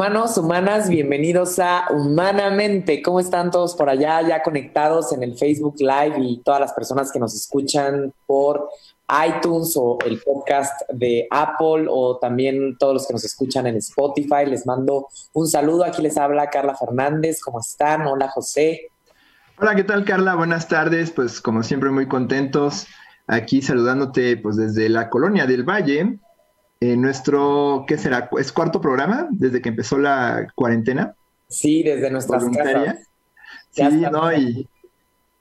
Humanos, humanas, bienvenidos a Humanamente. ¿Cómo están todos por allá, ya conectados en el Facebook Live y todas las personas que nos escuchan por iTunes o el podcast de Apple o también todos los que nos escuchan en Spotify? Les mando un saludo. Aquí les habla Carla Fernández. ¿Cómo están? Hola, José. Hola, ¿qué tal, Carla? Buenas tardes. Pues como siempre, muy contentos aquí saludándote pues desde la colonia del Valle eh, nuestro, ¿qué será? ¿Es cuarto programa desde que empezó la cuarentena? Sí, desde nuestras casas. Sí, ¿no? Y,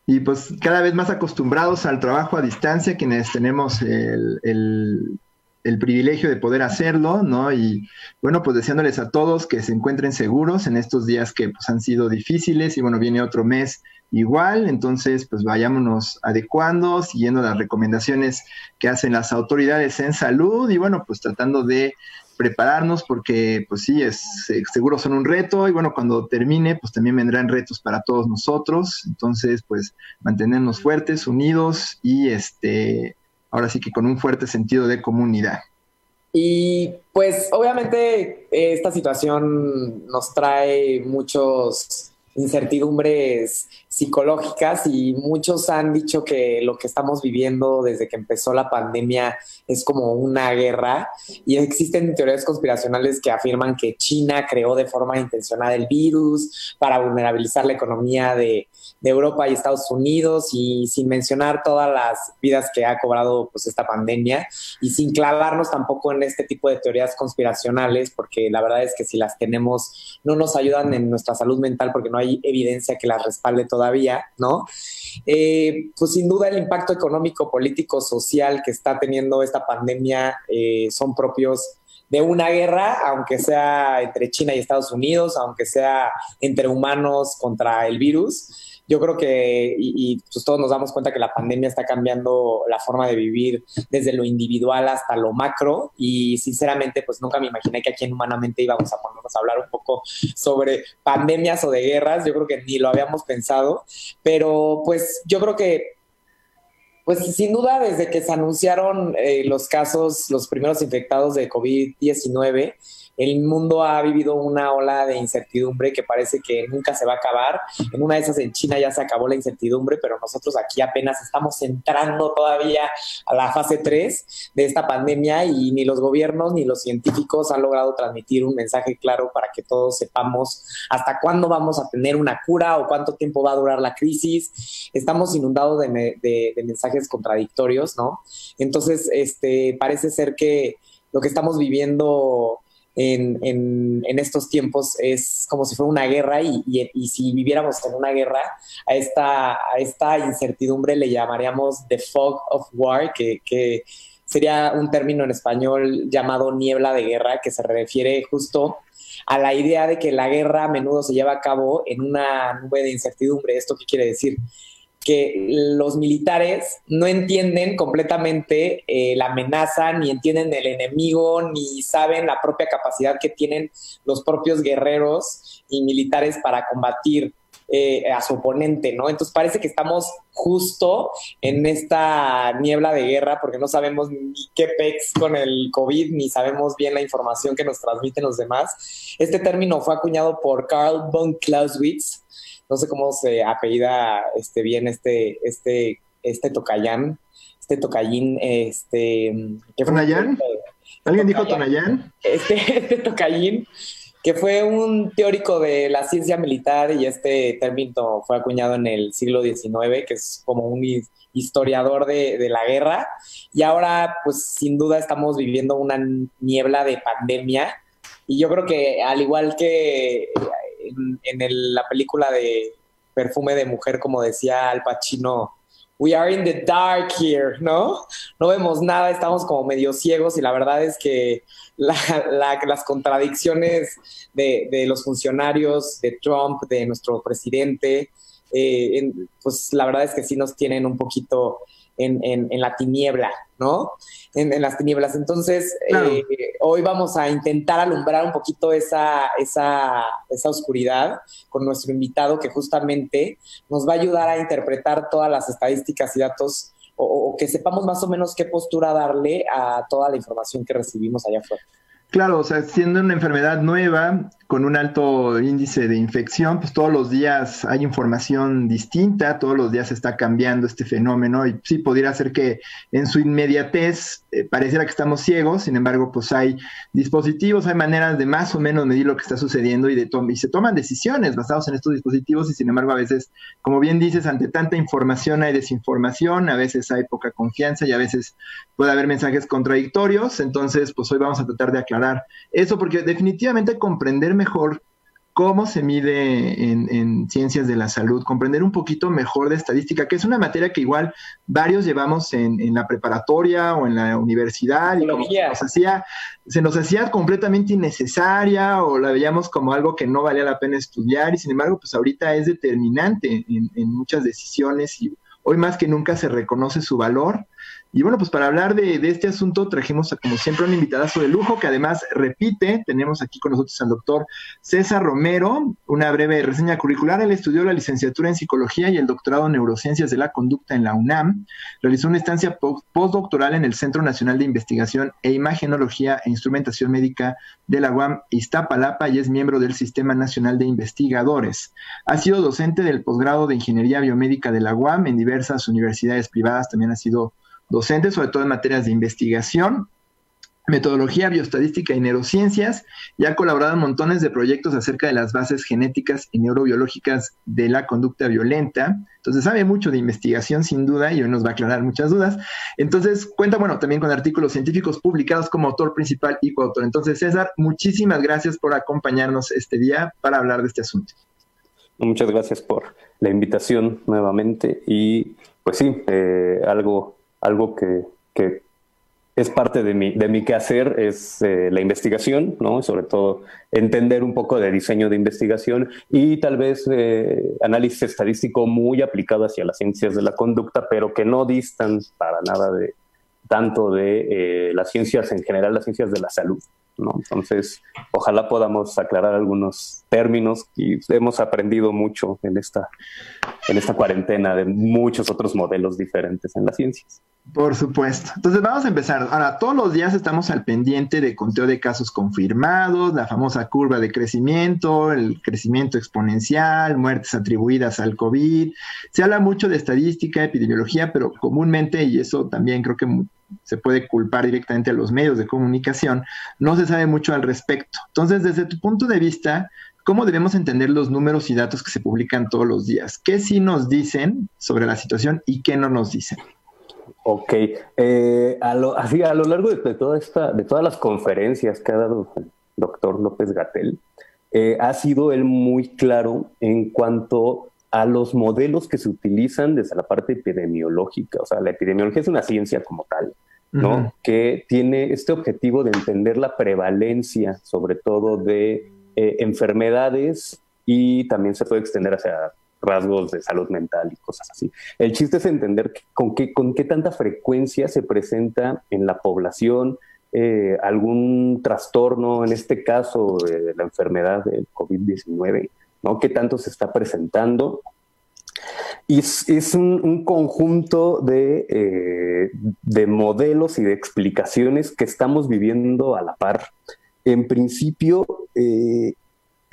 y, pues cada vez más acostumbrados al trabajo a distancia, quienes tenemos el, el, el, privilegio de poder hacerlo, ¿no? Y bueno, pues deseándoles a todos que se encuentren seguros en estos días que pues, han sido difíciles y bueno, viene otro mes igual, entonces pues vayámonos adecuando, siguiendo las recomendaciones que hacen las autoridades en salud y bueno, pues tratando de prepararnos porque pues sí, es seguro son un reto y bueno, cuando termine pues también vendrán retos para todos nosotros, entonces pues mantenernos fuertes, unidos y este, ahora sí que con un fuerte sentido de comunidad. Y pues obviamente esta situación nos trae muchos incertidumbres psicológicas y muchos han dicho que lo que estamos viviendo desde que empezó la pandemia es como una guerra. Y existen teorías conspiracionales que afirman que China creó de forma intencionada el virus para vulnerabilizar la economía de, Europa y Estados Unidos y sin mencionar todas las vidas que ha cobrado pues esta pandemia y sin clavarnos tampoco en este tipo de teorías conspiracionales porque la verdad es que si las tenemos no nos ayudan en nuestra salud mental porque no hay evidencia que las respalde todavía, ¿no? Eh, pues sin duda el impacto económico, político, social que está teniendo esta pandemia eh, son propios de una guerra, aunque sea entre China y Estados Unidos, aunque sea entre humanos contra el virus yo creo que, y, pues todos nos damos cuenta que la pandemia está cambiando la forma de vivir desde lo individual hasta lo macro y sinceramente pues nunca me imaginé que aquí en Humanamente íbamos a ponernos a hablar un poco sobre pandemias o de guerras, yo creo que ni lo habíamos pensado, pero pues yo creo que pues sin duda, desde que se anunciaron eh, los casos, los primeros infectados de COVID-19, el mundo ha vivido una ola de incertidumbre que parece que nunca se va a acabar. En una de esas en China ya se acabó la incertidumbre, pero nosotros aquí apenas estamos entrando todavía a la fase 3 de esta pandemia y ni los gobiernos ni los científicos han logrado transmitir un mensaje claro para que todos sepamos hasta cuándo vamos a tener una cura o cuánto tiempo va a durar la crisis. Estamos inundados de, de mensajes contradictorios, ¿no? Entonces, este, parece ser que lo que estamos viviendo en, en, estos tiempos es como si fuera una guerra y, y, si viviéramos en una guerra, a esta, a esta incertidumbre le llamaríamos the fog of war, que, que sería un término en español llamado niebla de guerra, que se refiere justo a la idea de que la guerra a menudo se lleva a cabo en una nube de incertidumbre. ¿Esto qué quiere decir? Que los militares no entienden completamente eh, la amenaza, ni entienden el enemigo, ni saben la propia capacidad que tienen los propios guerreros y militares para combatir eh, a su oponente, ¿no? Entonces parece que estamos justo en esta niebla de guerra porque no sabemos ni qué pex con el COVID, ni sabemos bien la información que nos transmiten los demás. Este término fue acuñado por Carl von Clausewitz, no sé cómo se apellida este, bien este, este, este tocayán, este tocayín, este... ¿Tonayán? ¿Alguien dijo Tonayán? Este, este tocayín, que fue un teórico de la ciencia militar y este término fue acuñado en el siglo XIX, que es como un historiador de, de, la guerra. Y ahora, pues sin duda estamos viviendo una niebla de pandemia. Y yo creo que al igual que en, la película de Perfume de Mujer, como decía Al Pacino, we are in the dark here, ¿no? No vemos nada, estamos como medio ciegos y la verdad es que las contradicciones de, los funcionarios, de Trump, de nuestro presidente, eh, pues la verdad es que sí nos tienen un poquito en, la tiniebla, ¿no? En, las tinieblas. Entonces, eh, hoy vamos a intentar alumbrar un poquito esa, esa, esa oscuridad con nuestro invitado que justamente nos va a ayudar a interpretar todas las estadísticas y datos o, que sepamos más o menos qué postura darle a toda la información que recibimos allá afuera. Claro, o sea, siendo una enfermedad nueva, con un alto índice de infección, pues todos los días hay información distinta, todos los días está cambiando este fenómeno y sí podría ser que en su inmediatez eh, pareciera que estamos ciegos, sin embargo, pues hay dispositivos, hay maneras de más o menos medir lo que está sucediendo y, de y se toman decisiones basadas en estos dispositivos y sin embargo a veces, como bien dices, ante tanta información hay desinformación, a veces hay poca confianza y a veces puede haber mensajes contradictorios, entonces pues hoy vamos a tratar de aclarar eso porque definitivamente comprender mejor cómo se mide en, ciencias de la salud, comprender un poquito mejor de estadística, que es una materia que igual varios llevamos en, la preparatoria o en la universidad, y nos hacía, se nos hacía completamente innecesaria o la veíamos como algo que no valía la pena estudiar, y sin embargo, pues ahorita es determinante en, en muchas decisiones y hoy más que nunca se reconoce su valor y bueno, pues para hablar de, este asunto trajimos como siempre un invitadazo de lujo que además repite, tenemos aquí con nosotros al doctor César Romero, una breve reseña curricular, él estudió la licenciatura en psicología y el doctorado en neurociencias de la conducta en la UNAM, realizó una estancia postdoctoral en el Centro Nacional de Investigación e Imagenología e Instrumentación Médica de la UAM Iztapalapa y es miembro del Sistema Nacional de Investigadores. Ha sido docente del posgrado de Ingeniería Biomédica de la UAM en diversas universidades privadas, también ha sido docente, sobre todo en materias de investigación, metodología bioestadística y neurociencias, y ha colaborado en montones de proyectos acerca de las bases genéticas y neurobiológicas de la conducta violenta. Entonces sabe mucho de investigación sin duda y hoy nos va a aclarar muchas dudas. Entonces cuenta, bueno, también con artículos científicos publicados como autor principal y coautor. Entonces, César, muchísimas gracias por acompañarnos este día para hablar de este asunto. Muchas gracias por la invitación nuevamente y pues sí, eh, algo algo que, es parte de mi, de mi quehacer es eh, la investigación, ¿no? Sobre todo entender un poco de diseño de investigación y tal vez eh, análisis estadístico muy aplicado hacia las ciencias de la conducta, pero que no distan para nada de tanto de eh, las ciencias en general, las ciencias de la salud. Entonces, ojalá podamos aclarar algunos términos y hemos aprendido mucho en esta, en esta cuarentena de muchos otros modelos diferentes en las ciencias. Por supuesto. Entonces vamos a empezar. Ahora, todos los días estamos al pendiente de conteo de casos confirmados, la famosa curva de crecimiento, el crecimiento exponencial, muertes atribuidas al COVID. Se habla mucho de estadística, epidemiología, pero comúnmente, y eso también creo que se puede culpar directamente a los medios de comunicación, no se sabe mucho al respecto. Entonces, desde tu punto de vista, ¿cómo debemos entender los números y datos que se publican todos los días? ¿Qué sí nos dicen sobre la situación y qué no nos dicen? Ok, eh, a, lo, así, a lo largo de, toda esta, de todas las conferencias que ha dado el doctor López Gatel, eh, ha sido él muy claro en cuanto a los modelos que se utilizan desde la parte epidemiológica. O sea, la epidemiología es una ciencia como tal, ¿no? Que tiene este objetivo de entender la prevalencia, sobre todo de eh, enfermedades y también se puede extender hacia rasgos de salud mental y cosas así. El chiste es entender con, qué, con qué tanta frecuencia se presenta en la población eh, algún trastorno, en este caso de la enfermedad del COVID-19, ¿no? ¿Qué tanto se está presentando? Y es, un, conjunto de, eh, de, modelos y de explicaciones que estamos viviendo a la par. En principio, eh,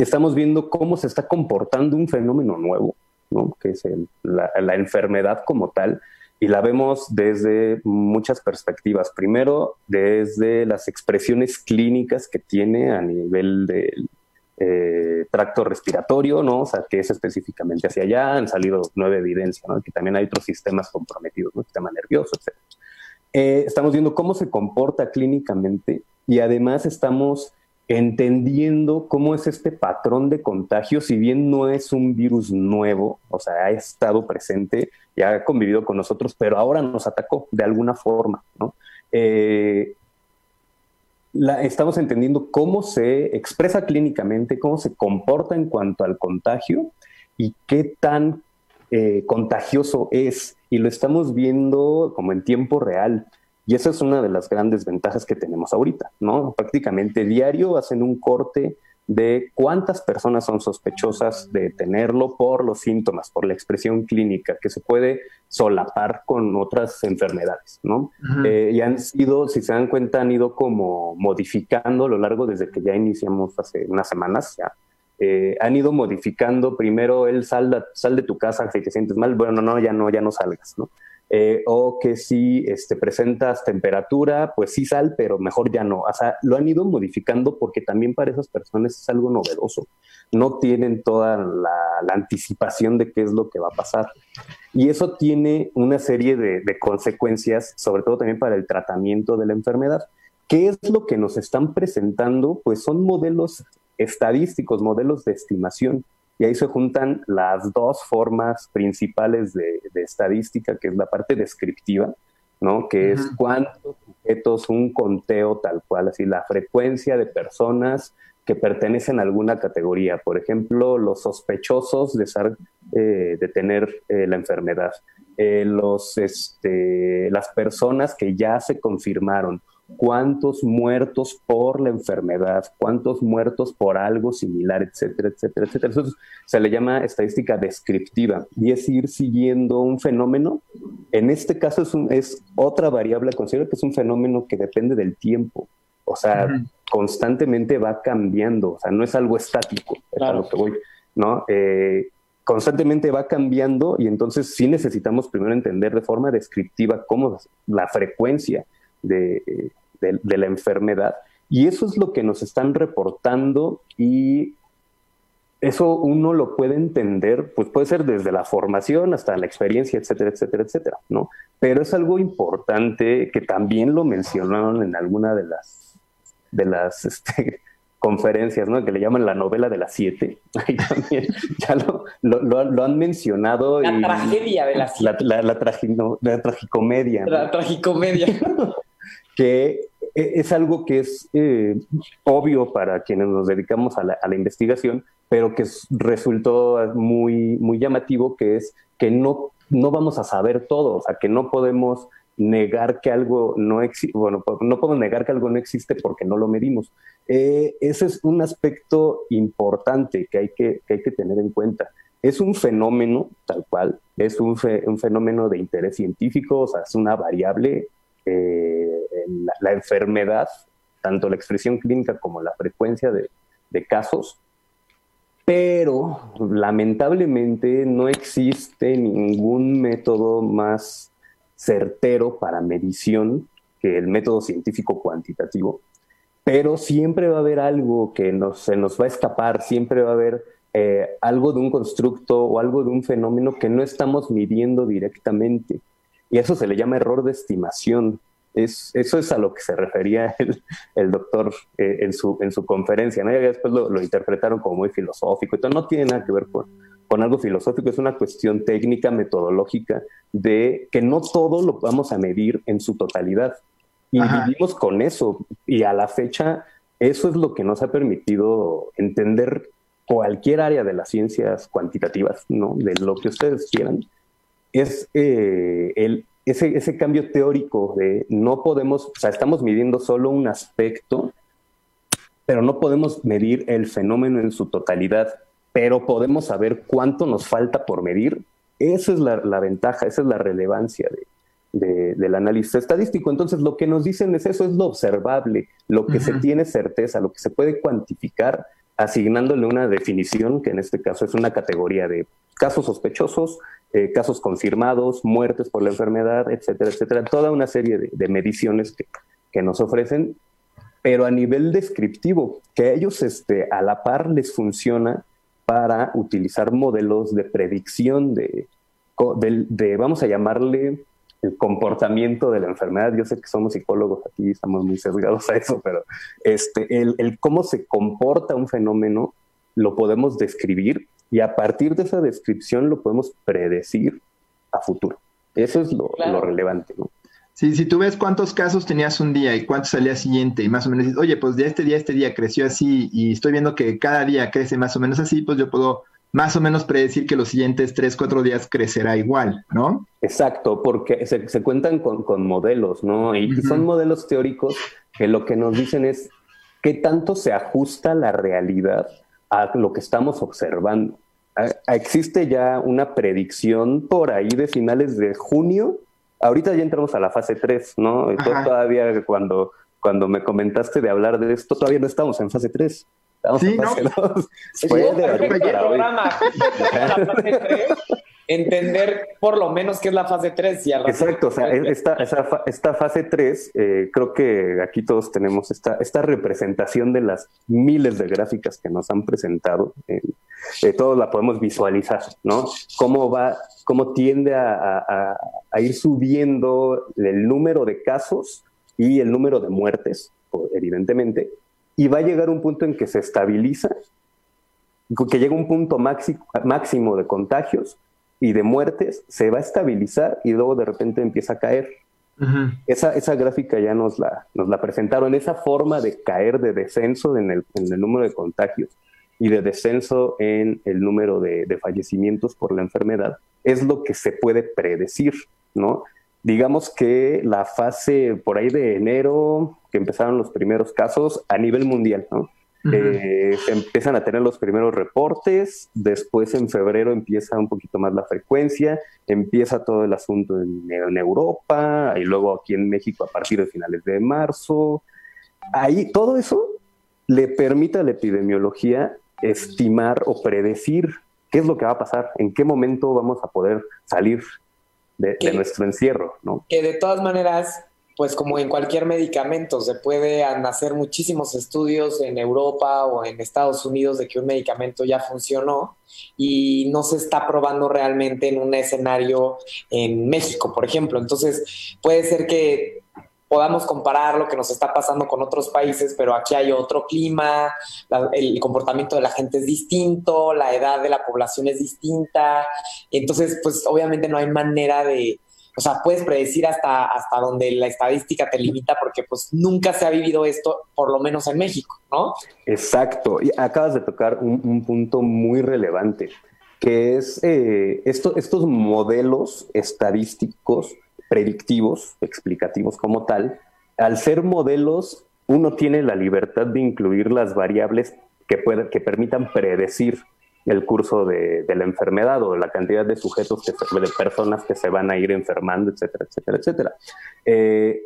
estamos viendo cómo se está comportando un fenómeno nuevo, ¿no? que es la, la, enfermedad como tal, y la vemos desde muchas perspectivas. Primero, desde las expresiones clínicas que tiene a nivel del eh, tracto respiratorio, ¿no? O sea, que es específicamente hacia allá, han salido nueva evidencia. Que también hay otros sistemas comprometidos, ¿no? sistema nervioso, etc. Eh, estamos viendo cómo se comporta clínicamente y además estamos entendiendo cómo es este patrón de contagio, si bien no es un virus nuevo, o sea, ha estado presente y ha convivido con nosotros, pero ahora nos atacó de alguna forma, ¿no? Eh, estamos entendiendo cómo se expresa clínicamente, cómo se comporta en cuanto al contagio y qué tan eh, contagioso es. Y lo estamos viendo como en tiempo real. Y esa es una de las grandes ventajas que tenemos ahorita, ¿no? Prácticamente diario hacen un corte de cuántas personas son sospechosas de tenerlo por los síntomas, por la expresión clínica, que se puede solapar con otras enfermedades, ¿no? Eh, y han sido, si se dan cuenta, han ido como modificando a lo largo desde que ya iniciamos hace unas semanas ya. Eh, han ido modificando primero el sal, sal de tu casa si te sientes mal, bueno, no, ya no, ya no salgas, ¿no? Eh, o que si este, presentas temperatura, pues sí sal, pero mejor ya no. O sea, lo han ido modificando porque también para esas personas es algo novedoso. No tienen toda la, anticipación de qué es lo que va a pasar. Y eso tiene una serie de, de consecuencias, sobre todo también para el tratamiento de la enfermedad. ¿Qué es lo que nos están presentando? Pues son modelos estadísticos, modelos de estimación y ahí se juntan las dos formas principales de, estadística, que es la parte descriptiva, ¿no? Que es cuántos sujetos, un conteo tal cual, así la frecuencia de personas que pertenecen a alguna categoría. Por ejemplo, los sospechosos de, ser, eh, de tener eh, la enfermedad, eh, los, este, las personas que ya se confirmaron cuántos muertos por la enfermedad, cuántos muertos por algo similar, etcétera, etcétera, etcétera. Eso se le llama estadística descriptiva y es ir siguiendo un fenómeno. En este caso es, es otra variable, considero que es un fenómeno que depende del tiempo. O sea, constantemente va cambiando, o sea, no es algo estático, es a lo que voy, ¿no? Eh, constantemente va cambiando y entonces sí necesitamos primero entender de forma descriptiva cómo la frecuencia de, la enfermedad. Y eso es lo que nos están reportando y eso uno lo puede entender, pues puede ser desde la formación hasta la experiencia, etcétera, etcétera, etcétera, ¿no? Pero es algo importante que también lo mencionaron en alguna de las, de las este, conferencias, ¿no? Que le llaman la novela de las siete. Ahí también ya lo, lo, han mencionado. La tragedia de las siete. La, la, la tragicomedia. La tragicomedia. que e, es algo que es eh, obvio para quienes nos dedicamos a la, investigación, pero que resultó muy, muy llamativo, que es que no, no vamos a saber todo, o sea, que no podemos negar que algo no existe, bueno, no podemos negar que algo no existe porque no lo medimos. Eh, ese es un aspecto importante que hay que, hay que tener en cuenta. Es un fenómeno, tal cual, es un, un fenómeno de interés científico, o sea, es una variable eh, la, enfermedad, tanto la expresión clínica como la frecuencia de, casos, pero lamentablemente no existe ningún método más certero para medición que el método científico cuantitativo, pero siempre va a haber algo que se nos va a escapar, siempre va a haber eh, algo de un constructo o algo de un fenómeno que no estamos midiendo directamente. Y eso se le llama error de estimación. Es, eso es a lo que se refería el, doctor eh, en, su, en su conferencia. ¿no? Y después lo, interpretaron como muy filosófico. Entonces no tiene nada que ver con, con algo filosófico, es una cuestión técnica, metodológica, de que no todo lo vamos a medir en su totalidad. Y vivimos con eso. Y a la fecha, eso es lo que nos ha permitido entender cualquier área de las ciencias cuantitativas, ¿no? De lo que ustedes quieran es eh, el, ese, ese, cambio teórico de no podemos, o sea, estamos midiendo solo un aspecto, pero no podemos medir el fenómeno en su totalidad, pero podemos saber cuánto nos falta por medir. Esa es la, la ventaja, esa es la relevancia de, del análisis estadístico. Entonces, lo que nos dicen es eso, es lo observable, lo que se tiene certeza, lo que se puede cuantificar, asignándole una definición, que en este caso es una categoría de casos sospechosos, eh, casos confirmados, muertes por la enfermedad, etcétera, etcétera. Toda una serie de, mediciones que, nos ofrecen, pero a nivel descriptivo, que a ellos este, a la par les funciona para utilizar modelos de predicción de, de, vamos a llamarle, el comportamiento de la enfermedad. Yo sé que somos psicólogos aquí, estamos muy sesgados a eso, pero este, el, el cómo se comporta un fenómeno lo podemos describir y a partir de esa descripción lo podemos predecir a futuro. Eso es lo, lo relevante, ¿no? Sí, si tú ves cuántos casos tenías un día y cuántos al día siguiente, y más o menos dices, oye, pues de este día a este día creció así, y estoy viendo que cada día crece más o menos así, pues yo puedo más o menos predecir que los siguientes tres, cuatro días crecerá igual, ¿no? Exacto, porque se, cuentan con, modelos, ¿no? Y, son modelos teóricos que lo que nos dicen es qué tanto se ajusta la realidad a lo que estamos observando. existe ya una predicción por ahí de finales de junio ahorita ya entramos a la fase 3, ¿no? Todavía cuando, cuando me comentaste de hablar de esto, todavía no estamos en fase 3. Estamos en fase 2. Fue de programa. la fase 3 entender por lo menos qué es la fase 3. Y Exacto, o sea, esta, esta fase 3, eh, creo que aquí todos tenemos esta, esta representación de las miles de gráficas que nos han presentado. Eh, todos la podemos visualizar, ¿no? Cómo va, cómo tiende a, a, ir subiendo el número de casos y el número de muertes, evidentemente, y va a llegar un punto en que se estabiliza, que llega un punto máximo de contagios y de muertes se va a estabilizar y luego de repente empieza a caer. esa, esa gráfica ya nos la, nos la presentaron, esa forma de caer de descenso en el, en el número de contagios y de descenso en el número de, de, fallecimientos por la enfermedad es lo que se puede predecir, ¿no? Digamos que la fase por ahí de enero, que empezaron los primeros casos a nivel mundial, ¿no? Eh, se empiezan a tener los primeros reportes, después en febrero empieza un poquito más la frecuencia, empieza todo el asunto en, Europa y luego aquí en México a partir de finales de marzo. Ahí todo eso le permite a la epidemiología estimar o predecir qué es lo que va a pasar, en qué momento vamos a poder salir de, de nuestro encierro, ¿no? Que de todas maneras pues como en cualquier medicamento, se pueden hacer muchísimos estudios en Europa o en Estados Unidos de que un medicamento ya funcionó y no se está probando realmente en un escenario en México, por ejemplo. Entonces, puede ser que podamos comparar lo que nos está pasando con otros países, pero aquí hay otro clima, el comportamiento de la gente es distinto, la edad de la población es distinta, entonces pues obviamente no hay manera de, o sea, puedes predecir hasta, hasta donde la estadística te limita porque pues nunca se ha vivido esto, por lo menos en México, ¿no? Exacto. Y acabas de tocar un, punto muy relevante, que es eh, estos modelos estadísticos predictivos, explicativos como tal, al ser modelos, uno tiene la libertad de incluir las variables que, pueden, que permitan predecir el curso de, la enfermedad o la cantidad de sujetos, que de personas que se van a ir enfermando, etcétera, etcétera, etcétera. Eh,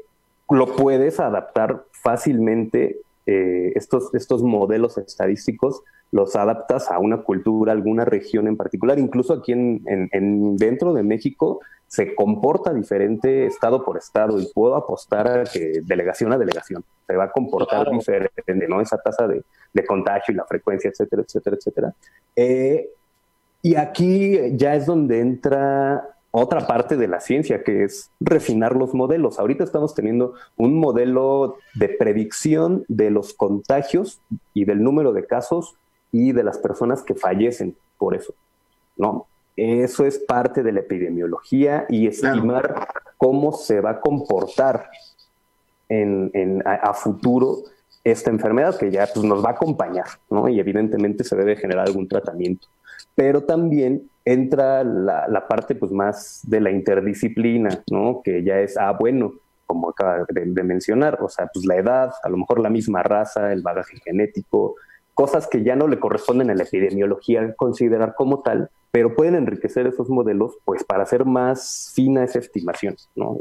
lo puedes adaptar fácilmente, eh, estos, estos modelos estadísticos los adaptas a una cultura, alguna región en particular, incluso aquí en, dentro de México se comporta diferente estado por estado y puedo apostar a que delegación a delegación se va a comportar diferente, ¿no? Esa tasa de, de, contagio y la frecuencia, etcétera, etcétera, etcétera. Eh, y aquí ya es donde entra otra parte de la ciencia, que es refinar los modelos. Ahorita estamos teniendo un modelo de predicción de los contagios y del número de casos y de las personas que fallecen por eso, ¿no? Eso es parte de la epidemiología y estimar cómo se va a comportar en, a, futuro esta enfermedad que ya pues, nos va a acompañar, ¿no? Y evidentemente se debe generar algún tratamiento. Pero también entra la, parte pues, más de la interdisciplina, ¿no? Que ya es, ah, bueno, como acaba de, de, mencionar, o sea, pues la edad, a lo mejor la misma raza, el bagaje genético, cosas que ya no le corresponden a la epidemiología considerar como tal, pero pueden enriquecer esos modelos pues para hacer más fina esa estimación, ¿no?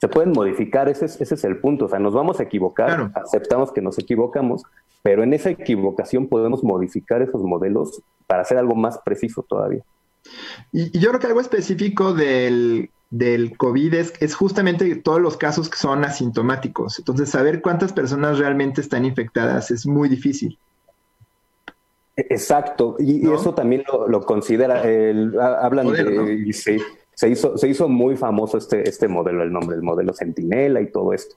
Se pueden modificar, ese es, ese es el punto, o sea, nos vamos a equivocar, aceptamos que nos equivocamos, pero en esa equivocación podemos modificar esos modelos para hacer algo más preciso todavía. Y, yo creo que algo específico del, del COVID es, es, justamente todos los casos que son asintomáticos. Entonces, saber cuántas personas realmente están infectadas es muy difícil. Exacto, y, eso también lo, considera, el, hablan de, se hizo, se hizo muy famoso este, este modelo, el nombre, el modelo Centinela y todo esto,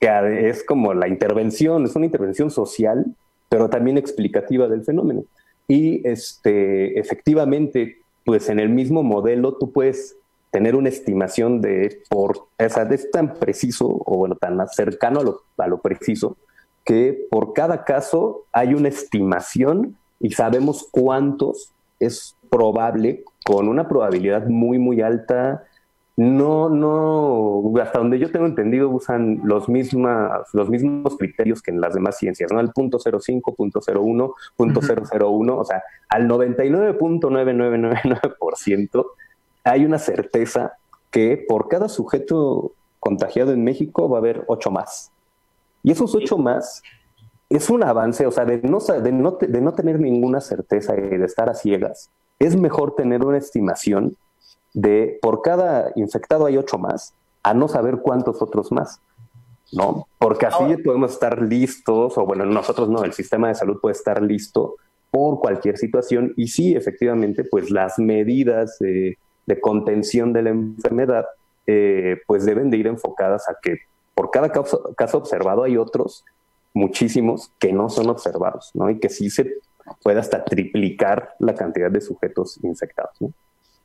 que es como la intervención, es una intervención social, pero también explicativa del fenómeno. Y este, efectivamente, pues en el mismo modelo tú puedes tener una estimación de por, o es tan preciso o bueno, tan cercano a lo, a lo preciso que por cada caso hay una estimación y sabemos cuántos es probable con una probabilidad muy, muy alta. No, no, hasta donde yo tengo entendido usan los, mismas, los mismos criterios que en las demás ciencias, ¿no? Al punto 05, punto 01, punto 001, o sea, al 99.9999% hay una certeza que por cada sujeto contagiado en México va a haber ocho más. Y esos ocho más es un avance, o sea, de no, de no, de no tener ninguna certeza y de estar a ciegas, es mejor tener una estimación de por cada infectado hay ocho más, a no saber cuántos otros más, ¿no? Porque así podemos estar listos, o bueno, nosotros no, el sistema de salud puede estar listo por cualquier situación y sí, efectivamente, pues las medidas de, contención de la enfermedad, eh, pues deben de ir enfocadas a que por cada caso, caso observado hay otros muchísimos que no son observados, ¿no? Y que sí se puede hasta triplicar la cantidad de sujetos infectados. ¿no?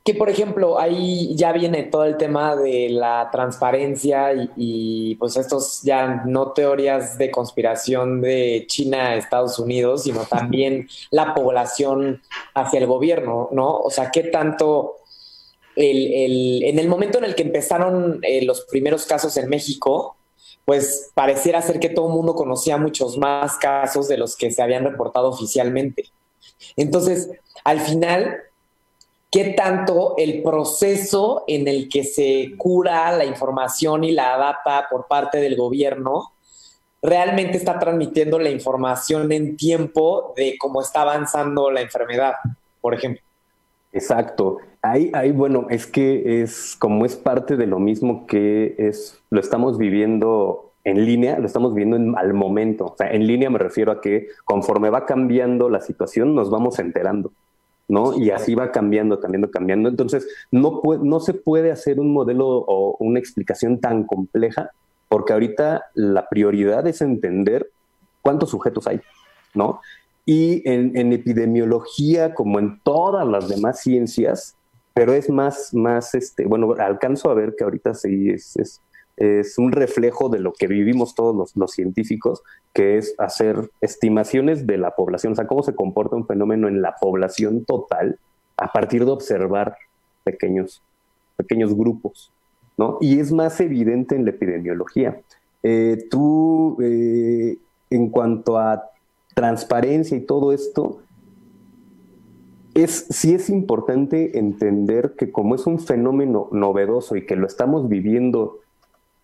Que por ejemplo, ahí ya viene todo el tema de la transparencia y, pues estos ya no teorías de conspiración de China a Estados Unidos, sino también la población hacia el gobierno, ¿no? O sea, ¿qué tanto el, en el momento en el que empezaron eh, los primeros casos en México, pues pareciera ser que todo el mundo conocía muchos más casos de los que se habían reportado oficialmente. Entonces, al final, ¿qué tanto el proceso en el que se cura la información y la adapta por parte del gobierno realmente está transmitiendo la información en tiempo de cómo está avanzando la enfermedad, por ejemplo? Exacto. Ahí, ahí, bueno, es que es como es parte de lo mismo que es, lo estamos viviendo en línea, lo estamos viendo al momento. O sea, en línea me refiero a que conforme va cambiando la situación, nos vamos enterando, ¿no? Y así va cambiando, cambiando, cambiando. Entonces, no, no se puede hacer un modelo o una explicación tan compleja, porque ahorita la prioridad es entender cuántos sujetos hay, ¿no? Y en, epidemiología, como en todas las demás ciencias, pero es más, más, este, bueno, alcanzo a ver que ahorita sí es, es, un reflejo de lo que vivimos todos los, los, científicos, que es hacer estimaciones de la población, o sea, cómo se comporta un fenómeno en la población total a partir de observar pequeños, pequeños grupos, ¿no? Y es más evidente en la epidemiología. Eh, tú, eh, en cuanto a transparencia y todo esto, es, sí es importante entender que como es un fenómeno novedoso y que lo estamos viviendo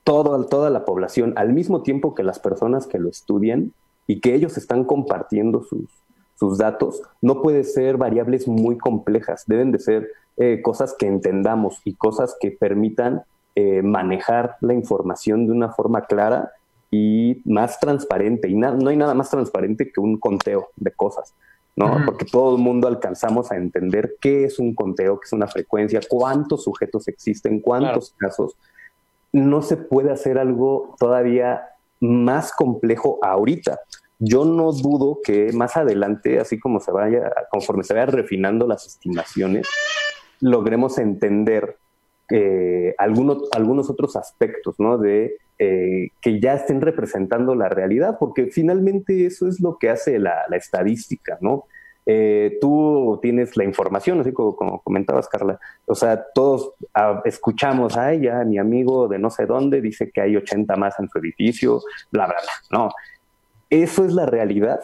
toda la población al mismo tiempo que las personas que lo estudian y que ellos están compartiendo sus, sus datos, no puede ser variables muy complejas, deben de ser eh, cosas que entendamos y cosas que permitan eh, manejar la información de una forma clara y más transparente. Y no hay nada más transparente que un conteo de cosas, ¿no? Porque todo el mundo alcanzamos a entender qué es un conteo, qué es una frecuencia, cuántos sujetos existen, cuántos casos. No se puede hacer algo todavía más complejo ahorita. Yo no dudo que más adelante, así como se vaya, conforme se vaya refinando las estimaciones, logremos entender eh, algunos, algunos otros aspectos, ¿no? De eh, que ya estén representando la realidad, porque finalmente eso es lo que hace la, estadística, ¿no? Eh, tú tienes la información, así como, comentabas, Carla. O sea, todos ah, escuchamos, ay, ya mi amigo de no sé dónde dice que hay 80 más en su edificio, bla, bla, bla. No, eso es la realidad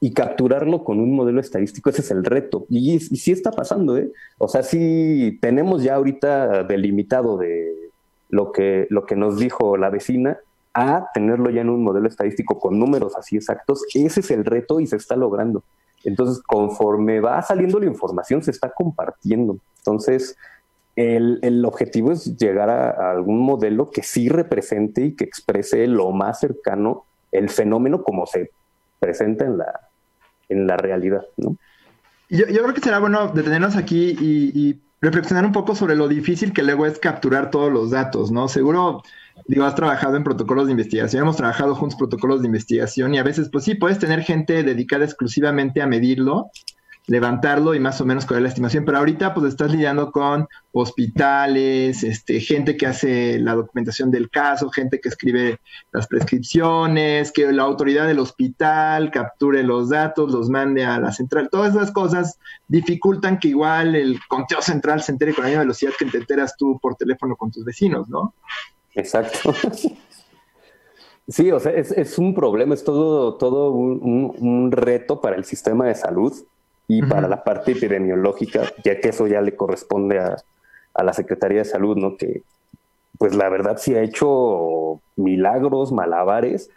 y capturarlo con un modelo estadístico, ese es el reto. Y, sí está pasando, ¿eh? O sea, sí tenemos ya ahorita delimitado de lo que, lo que nos dijo la vecina a tenerlo ya en un modelo estadístico con números así exactos, ese es el reto y se está logrando. Entonces, conforme va saliendo la información, se está compartiendo. Entonces, el, objetivo es llegar a, algún modelo que sí represente y que exprese lo más cercano el fenómeno como se presenta en la, en la realidad. ¿no? Yo, creo que será bueno detenernos aquí y reflexionar un poco sobre lo difícil que luego es capturar todos los datos, ¿no? Seguro, digo, has trabajado en protocolos de investigación, hemos trabajado juntos protocolos de investigación y a veces, pues sí, puedes tener gente dedicada exclusivamente a medirlo, levantarlo y más o menos con la estimación, pero ahorita pues estás lidiando con hospitales, este, gente que hace la documentación del caso, gente que escribe las prescripciones, que la autoridad del hospital capture los datos, los mande a la central, todas esas cosas dificultan que igual el conteo central se entere con la misma velocidad que te enteras tú por teléfono con tus vecinos, ¿no? Exacto. Sí, o sea, es, un problema, es todo, todo un reto para el sistema de salud y para la parte epidemiológica, ya que eso ya le corresponde a, la Secretaría de Salud, ¿no? Que pues la verdad sí ha hecho milagros, malabares.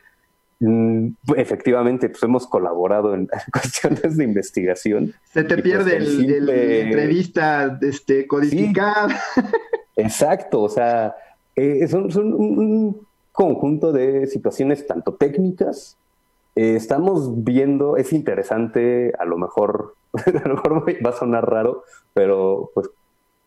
Mm, efectivamente, pues hemos colaborado en cuestiones de investigación. Se te pues, pierde el, entrevista este, codificada. exacto, o sea, eh, son, son un conjunto de situaciones tanto técnicas eh, estamos viendo, es interesante, a lo mejor, a lo mejor va a sonar raro, pero pues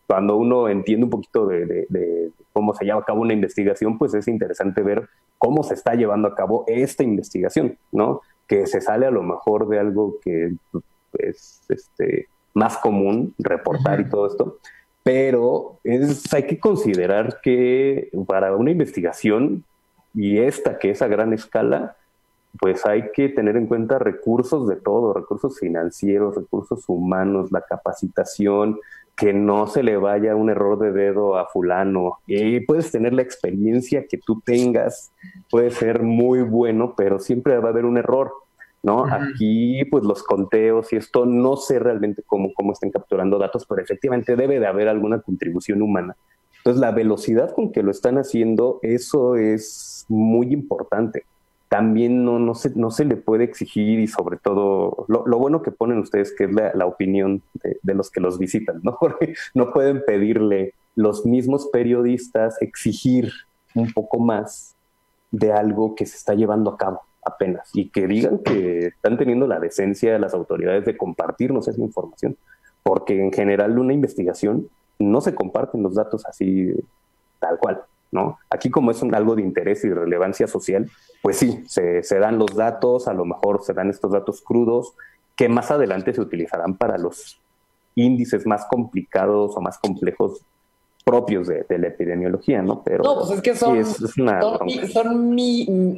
cuando uno entiende un poquito de, cómo se lleva a cabo una investigación, pues es interesante ver cómo se está llevando a cabo esta investigación, ¿no? Que se sale a lo mejor de algo que es este, más común reportar y todo esto, pero es, hay que considerar que para una investigación y esta que es a gran escala, pues hay que tener en cuenta recursos de todo, recursos financieros, recursos humanos, la capacitación, que no se le vaya un error de dedo a fulano. Y puedes tener la experiencia que tú tengas, puede ser muy bueno, pero siempre va a haber un error. ¿no? Aquí, pues los conteos y esto, no sé realmente cómo, cómo estén capturando datos, pero efectivamente debe de haber alguna contribución humana. Entonces, la velocidad con que lo están haciendo, eso es muy importante también no, no, se, no se le puede exigir y sobre todo lo, bueno que ponen ustedes que es la, opinión de, los que los visitan, ¿no? Porque no pueden pedirle los mismos periodistas exigir un poco más de algo que se está llevando a cabo apenas y que digan que están teniendo la decencia de las autoridades de compartirnos esa información, porque en general una investigación no se comparten los datos así tal cual. ¿No? Aquí como es un, algo de interés y relevancia social, pues sí, se, dan los datos, a lo mejor se dan estos datos crudos que más adelante se utilizarán para los índices más complicados o más complejos propios de, la epidemiología, ¿no? Pero no, pues es que son,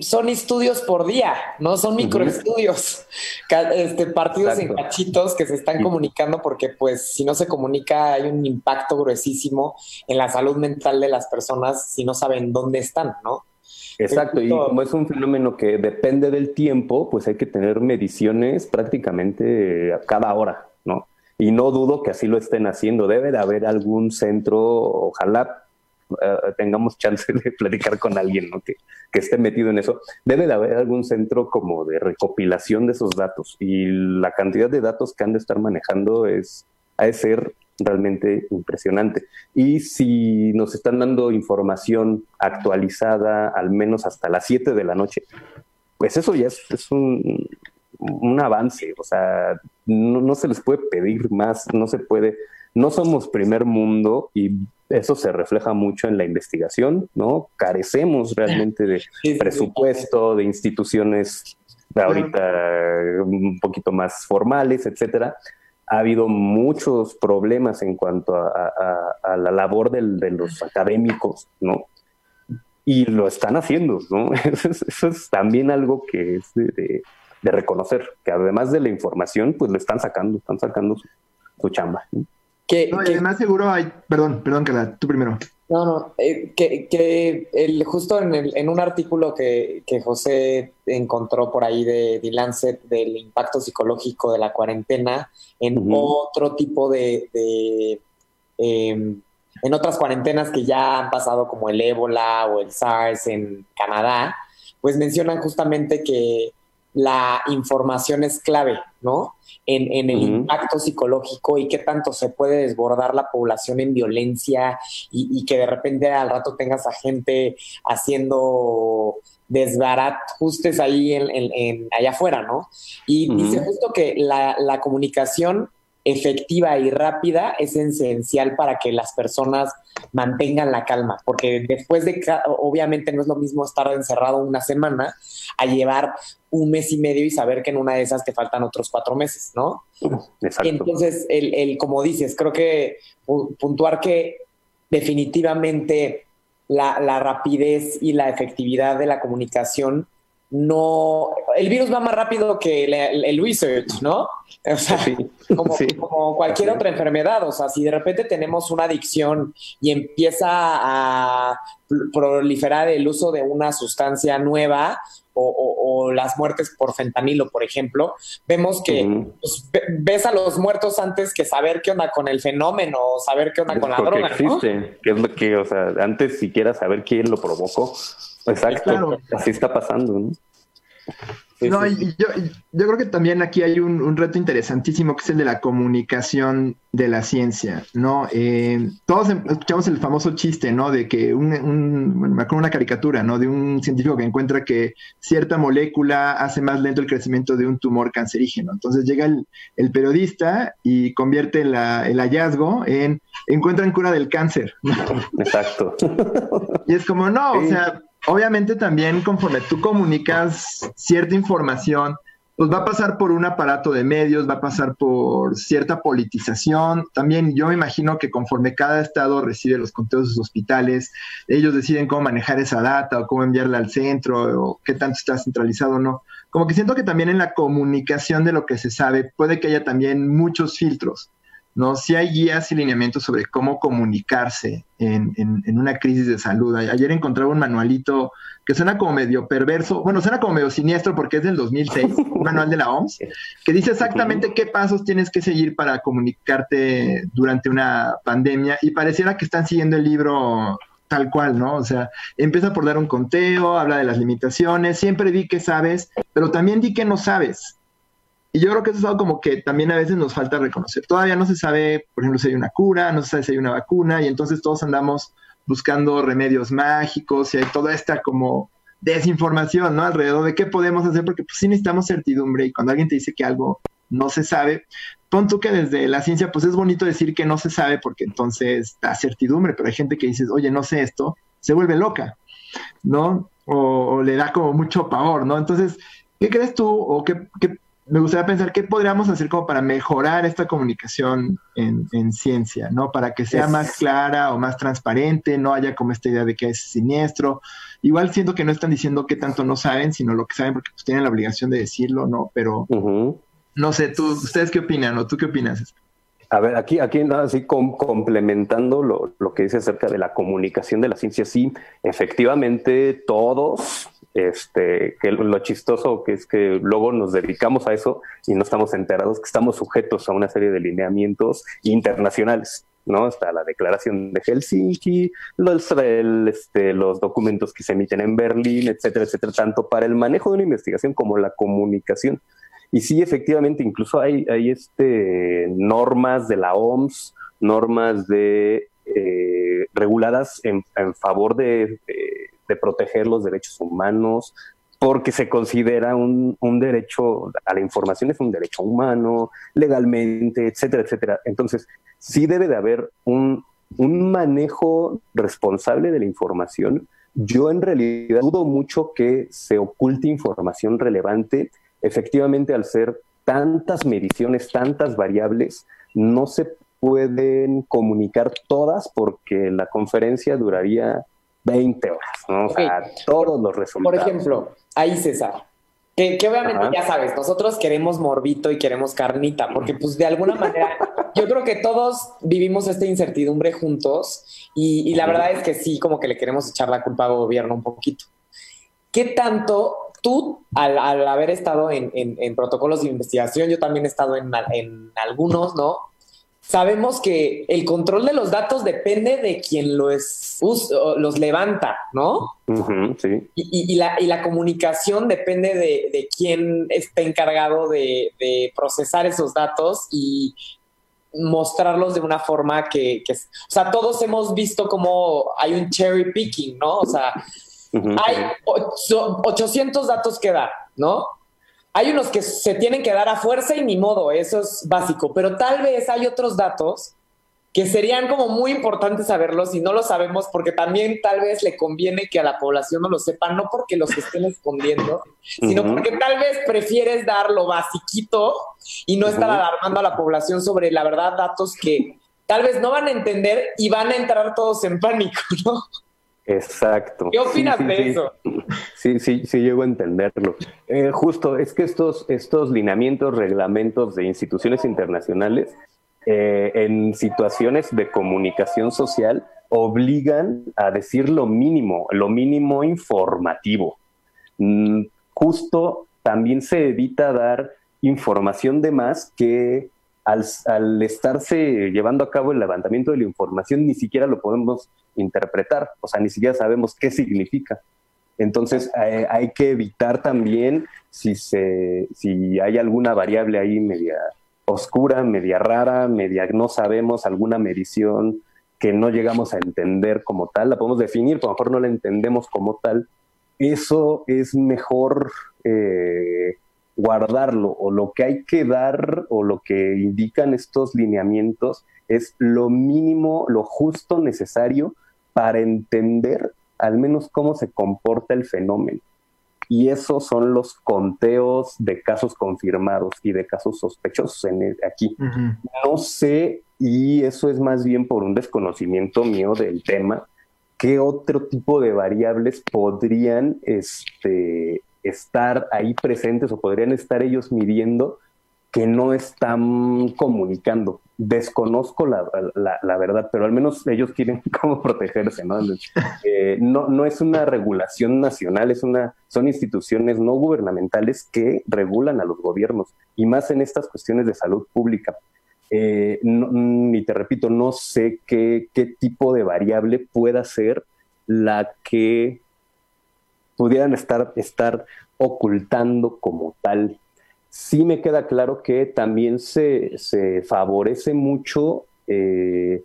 son, estudios por día, ¿no? Son microestudios, este, partidos en cachitos que se están comunicando porque pues si no se comunica hay un impacto gruesísimo en la salud mental de las personas si no saben dónde están, ¿no? Exacto, y como es un fenómeno que depende del tiempo, pues hay que tener mediciones prácticamente a cada hora, ¿no? Y no dudo que así lo estén haciendo. Debe de haber algún centro, ojalá eh, tengamos chance de platicar con alguien que, esté metido en eso. Debe de haber algún centro como de recopilación de esos datos y la cantidad de datos que han de estar manejando es, ha de ser realmente impresionante. Y si nos están dando información actualizada al menos hasta las 7 de la noche, pues eso ya es un, un avance, o sea, no, se les puede pedir más, no se puede, no somos primer mundo y eso se refleja mucho en la investigación, ¿no? Carecemos realmente de presupuesto, de instituciones ahorita un poquito más formales, etcétera. Ha habido muchos problemas en cuanto a, la labor de los académicos, ¿no? Y lo están haciendo, ¿no? Eso es, también algo que es de de reconocer que además de la información, pues le están sacando, están sacando su, chamba. Que, además seguro hay, perdón, perdón, que tú primero. No, no, eh, que, que el, justo en, el, en un artículo que, que, José encontró por ahí de, de, Lancet del impacto psicológico de la cuarentena en otro tipo de, de em, en otras cuarentenas que ya han pasado como el ébola o el SARS en Canadá, pues mencionan justamente que la información es clave, ¿no? En, el impacto psicológico y qué tanto se puede desbordar la población en violencia y, que de repente al rato tengas a gente haciendo desbaratajustes ahí en, allá afuera, ¿no? Y dice justo que la, comunicación efectiva y rápida es esencial para que las personas mantengan la calma, porque después de, obviamente no es lo mismo estar encerrado una semana a llevar un mes y medio y saber que en una de esas te faltan otros cuatro meses, ¿no? Exacto. Entonces, el, el, como dices, creo que puntuar que definitivamente la, la rapidez y la efectividad de la comunicación no, el virus va más rápido que el, research, ¿no? O sea, como, cualquier otra enfermedad, o sea, si de repente tenemos una adicción y empieza a proliferar el uso de una sustancia nueva o, las muertes por fentanilo, por ejemplo, vemos que pues, ves a los muertos antes que saber qué onda con el fenómeno o saber qué onda con la droga. Existe, que es lo que, o sea, antes siquiera saber quién lo provocó, Exacto, así está pasando. ¿no? No, y yo, yo, creo que también aquí hay un, reto interesantísimo que es el de la comunicación de la ciencia, ¿no? Eh, todos em, escuchamos el famoso chiste, ¿no? De que un, un, me acuerdo una caricatura, ¿no? De un científico que encuentra que cierta molécula hace más lento el crecimiento de un tumor cancerígeno. Entonces llega el, el periodista y convierte la, el hallazgo en encuentran cura del cáncer. Exacto. y es como, no, o sea obviamente también conforme tú comunicas cierta información, pues va a pasar por un aparato de medios, va a pasar por cierta politización. También yo me imagino que conforme cada estado recibe los conteos de sus hospitales, ellos deciden cómo manejar esa data o cómo enviarla al centro o qué tanto está centralizado o no. Como que siento que también en la comunicación de lo que se sabe puede que haya también muchos filtros. ¿No? Si hay guías y lineamientos sobre cómo comunicarse en, una crisis de salud. Ayer encontraba un manualito que suena como medio perverso, bueno, suena como medio siniestro porque es del 2006, un manual de la OMS, que dice exactamente qué pasos tienes que seguir para comunicarte durante una pandemia y pareciera que están siguiendo el libro tal cual, ¿no? O sea, empieza por dar un conteo, habla de las limitaciones, siempre di que sabes, pero también di que no sabes. Y yo creo que eso es algo como que también a veces nos falta reconocer. Todavía no se sabe, por ejemplo, si hay una cura, no se sabe si hay una vacuna, y entonces todos andamos buscando remedios mágicos y hay toda esta como desinformación, ¿no? Alrededor de qué podemos hacer, porque pues sí necesitamos certidumbre y cuando alguien te dice que algo no se sabe, pon tú que desde la ciencia pues es bonito decir que no se sabe porque entonces da certidumbre, pero hay gente que dice, oye, no sé esto, se vuelve loca, ¿no? O, le da como mucho pavor, ¿no? Entonces, ¿qué crees tú o qué, qué me gustaría pensar qué podríamos hacer como para mejorar esta comunicación en, ciencia, ¿no? Para que sea más clara o más transparente, no haya como esta idea de que es siniestro. Igual siento que no están diciendo qué tanto no saben, sino lo que saben porque pues, tienen la obligación de decirlo, ¿no? Pero no sé, tú, ¿ustedes qué opinan o tú qué opinas? A ver, aquí, aquí así complementando lo, lo que dice acerca de la comunicación de la ciencia, sí, efectivamente todos este, que lo chistoso que es que luego nos dedicamos a eso y no estamos enterados que estamos sujetos a una serie de lineamientos internacionales, ¿no? Hasta la declaración de Helsinki, los, este, los documentos que se emiten en Berlín, etcétera, etcétera, tanto para el manejo de una investigación como la comunicación. Y sí, efectivamente, incluso hay, hay este, normas de la OMS, normas de eh, reguladas en, en favor de de proteger los derechos humanos, porque se considera un, derecho a la información, es un derecho humano, legalmente, etcétera, etcétera. Entonces, sí debe de haber un, un manejo responsable de la información. Yo en realidad dudo mucho que se oculte información relevante. Efectivamente, al ser tantas mediciones, tantas variables, no se pueden comunicar todas porque la conferencia duraría 20 horas, ¿no? O sea, todos los resultados. Por ejemplo, ahí César, que, obviamente ya sabes, nosotros queremos morbito y queremos carnita, porque pues de alguna manera yo creo que todos vivimos esta incertidumbre juntos y, la verdad es que sí, como que le queremos echar la culpa al gobierno un poquito. ¿Qué tanto tú, al, haber estado en, protocolos de investigación, yo también he estado en, en algunos, ¿no? Sabemos que el control de los datos depende de quien los, los levanta, ¿no? sí. y, la, comunicación depende de, de quién esté encargado de, procesar esos datos y mostrarlos de una forma que, o sea, todos hemos visto como hay un cherry picking, ¿no? O sea, hay 800 datos que dar, ¿no? Hay unos que se tienen que dar a fuerza y ni modo, eso es básico, pero tal vez hay otros datos que serían como muy importantes saberlos y no lo sabemos porque también tal vez le conviene que a la población no lo sepa, no porque los estén escondiendo, sino porque tal vez prefieres dar lo basiquito y no estar alarmando a la población sobre la verdad datos que tal vez no van a entender y van a entrar todos en pánico, ¿no? Exacto. ¿Qué opinas de eso? Sí, sí, sí, llego a entenderlo. Eh, justo, es que estos, estos lineamientos, reglamentos de instituciones internacionales eh, en situaciones de comunicación social obligan a decir lo mínimo, lo mínimo informativo. Mm, justo también se evita dar información de más que al, estarse llevando a cabo el levantamiento de la información ni siquiera lo podemos interpretar, o sea, ni siquiera sabemos qué significa. Entonces eh, hay que evitar también si, se, si hay alguna variable ahí media oscura, media rara, media no sabemos, alguna medición que no llegamos a entender como tal, la podemos definir, pero a lo mejor no la entendemos como tal. Eso es mejor eh, guardarlo o lo que hay que dar o lo que indican estos lineamientos es lo mínimo, lo justo necesario para entender al menos cómo se comporta el fenómeno. Y esos son los conteos de casos confirmados y de casos sospechosos en aquí. No sé, y eso es más bien por un desconocimiento mío del tema, qué otro tipo de variables podrían este, estar ahí presentes o podrían estar ellos midiendo que no están comunicando. Desconozco la, la, verdad, pero al menos ellos quieren cómo protegerse, ¿no? Eh, ¿no? no, es una regulación nacional, es una, son instituciones no gubernamentales que regulan a los gobiernos, y más en estas cuestiones de salud pública. Eh, y te repito, no sé qué, qué tipo de variable pueda ser la que pudieran estar, estar ocultando como tal. Sí me queda claro que también se, favorece mucho eh,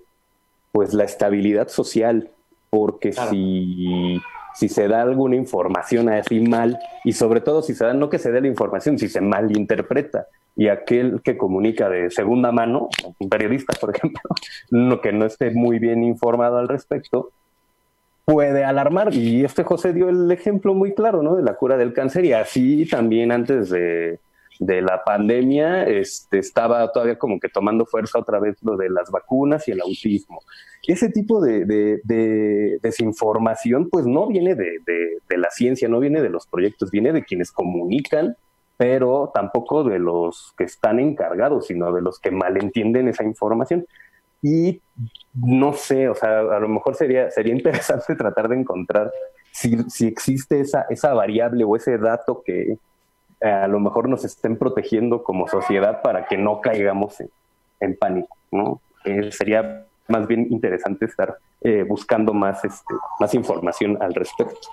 pues la estabilidad social, porque si, si se da alguna información así mal, y sobre todo si se da, no que se dé la información, si se malinterpreta, y aquel que comunica de segunda mano, un periodista, por ejemplo, no, que no esté muy bien informado al respecto, puede alarmar. Y este José dio el ejemplo muy claro, ¿no? De la cura del cáncer y así también antes de, la pandemia este, estaba todavía como que tomando fuerza otra vez lo de las vacunas y el autismo. Ese tipo de, desinformación pues no viene de, la ciencia, no viene de los proyectos, viene de quienes comunican, pero tampoco de los que están encargados, sino de los que malentienden esa información. Y no sé, o sea, a lo mejor sería, sería interesante tratar de encontrar si, si existe esa, esa variable o ese dato que eh, a lo mejor nos estén protegiendo como sociedad para que no caigamos en, pánico, ¿no? Eh, sería más bien interesante estar eh, buscando más, este, más información al respecto.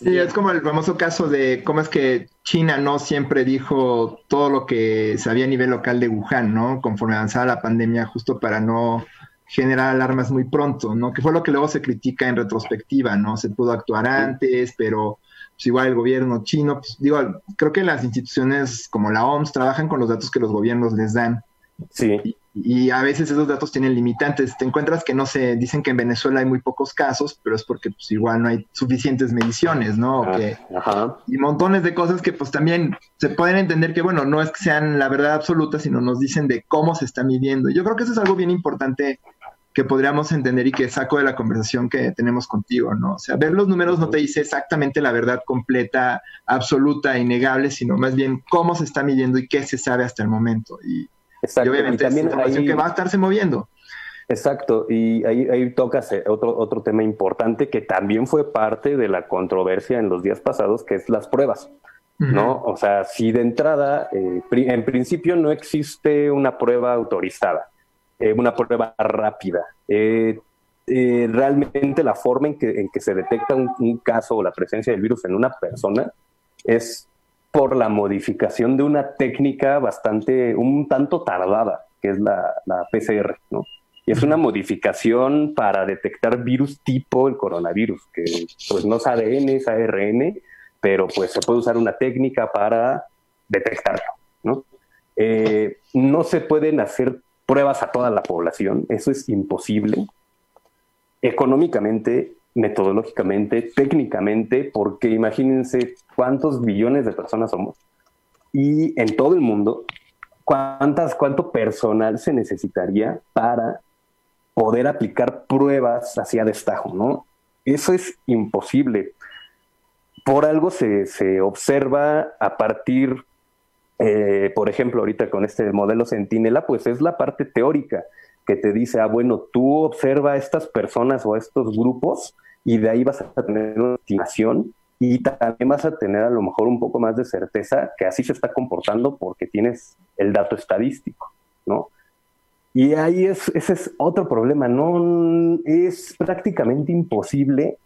Sí, es como el famoso caso de cómo es que China no siempre dijo todo lo que sabía a nivel local de Wuhan, ¿no? Conforme avanzaba la pandemia, justo para no generar alarmas muy pronto, ¿no? Que fue lo que luego se critica en retrospectiva, ¿no? Se pudo actuar antes, pero pues igual el gobierno chino, pues digo, creo que las instituciones como la OMS trabajan con los datos que los gobiernos les dan. Sí y a veces esos datos tienen limitantes. Te encuentras que no se dicen que en Venezuela hay muy pocos casos, pero es porque pues igual no hay suficientes mediciones, ¿no? Ah, y montones de cosas que pues también se pueden entender que, bueno, no es que sean la verdad absoluta, sino nos dicen de cómo se está midiendo. Yo creo que eso es algo bien importante que podríamos entender y que saco de la conversación que tenemos contigo, ¿no? O sea, ver los números no te dice exactamente la verdad completa, absoluta, innegable, sino más bien cómo se está midiendo y qué se sabe hasta el momento. Y y obviamente también es que va a estarse moviendo. Exacto, y ahí, ahí tocas otro, otro tema importante que también fue parte de la controversia en los días pasados, que es las pruebas. ¿no? O sea, si de entrada, eh, en principio no existe una prueba autorizada, eh, una prueba rápida. Eh, realmente la forma en que, en que se detecta un, un, caso o la presencia del virus en una persona es por la modificación de una técnica bastante, un tanto tardada, que es la, PCR, ¿no? Y es una modificación para detectar virus tipo el coronavirus, que pues no es ADN, es ARN, pero pues se puede usar una técnica para detectarlo, ¿no? Eh, no se pueden hacer pruebas a toda la población, eso es imposible. Económicamente, metodológicamente, técnicamente, porque imagínense cuántos billones de personas somos y en todo el mundo, cuántas, cuánto personal se necesitaría para poder aplicar pruebas hacia destajo, ¿no? Eso es imposible. Por algo se, se observa a partir eh, por ejemplo, ahorita con este modelo Centinela, pues es la parte teórica que te dice, ah, bueno, tú observa a estas personas o a estos grupos y de ahí vas a tener una estimación y también vas a tener a lo mejor un poco más de certeza que así se está comportando porque tienes el dato estadístico, ¿no? Y ahí es, ese es otro problema, ¿no? Es prácticamente imposible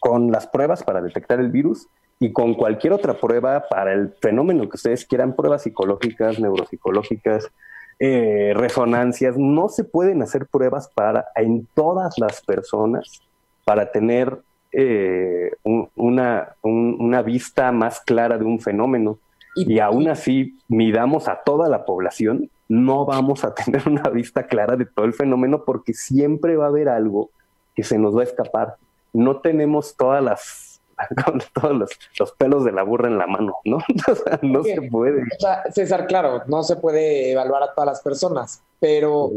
con las pruebas para detectar el virus y con cualquier otra prueba para el fenómeno que ustedes quieran, pruebas psicológicas, neuropsicológicas, eh, resonancias, no se pueden hacer pruebas para en todas las personas para tener eh, una, una vista más clara de un fenómeno. Y, y aún así midamos a toda la población, no vamos a tener una vista clara de todo el fenómeno porque siempre va a haber algo que se nos va a escapar. No tenemos todas las con todos los, pelos de la burra en la mano, ¿no? no se puede. César, claro, no se puede evaluar a todas las personas, pero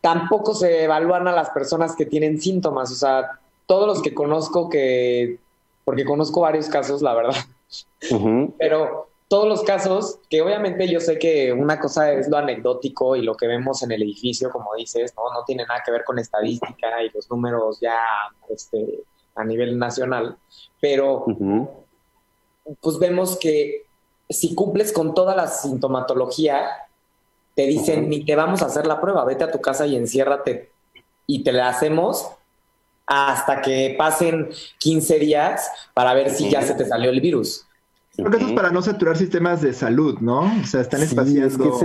tampoco se evalúan a las personas que tienen síntomas, o sea, todos los que conozco que, porque conozco varios casos, la verdad, pero todos los casos, que obviamente yo sé que una cosa es lo anecdótico y lo que vemos en el edificio, como dices, no, no tiene nada que ver con estadística y los números ya, este, a nivel nacional, pero pues vemos que si cumples con toda la sintomatología, te dicen, ni te vamos a hacer la prueba, vete a tu casa y enciérrate y te la hacemos hasta que pasen 15 días para ver si ya se te salió el virus. Creo que eso es para no saturar sistemas de salud, ¿no? O sea, están espaciando...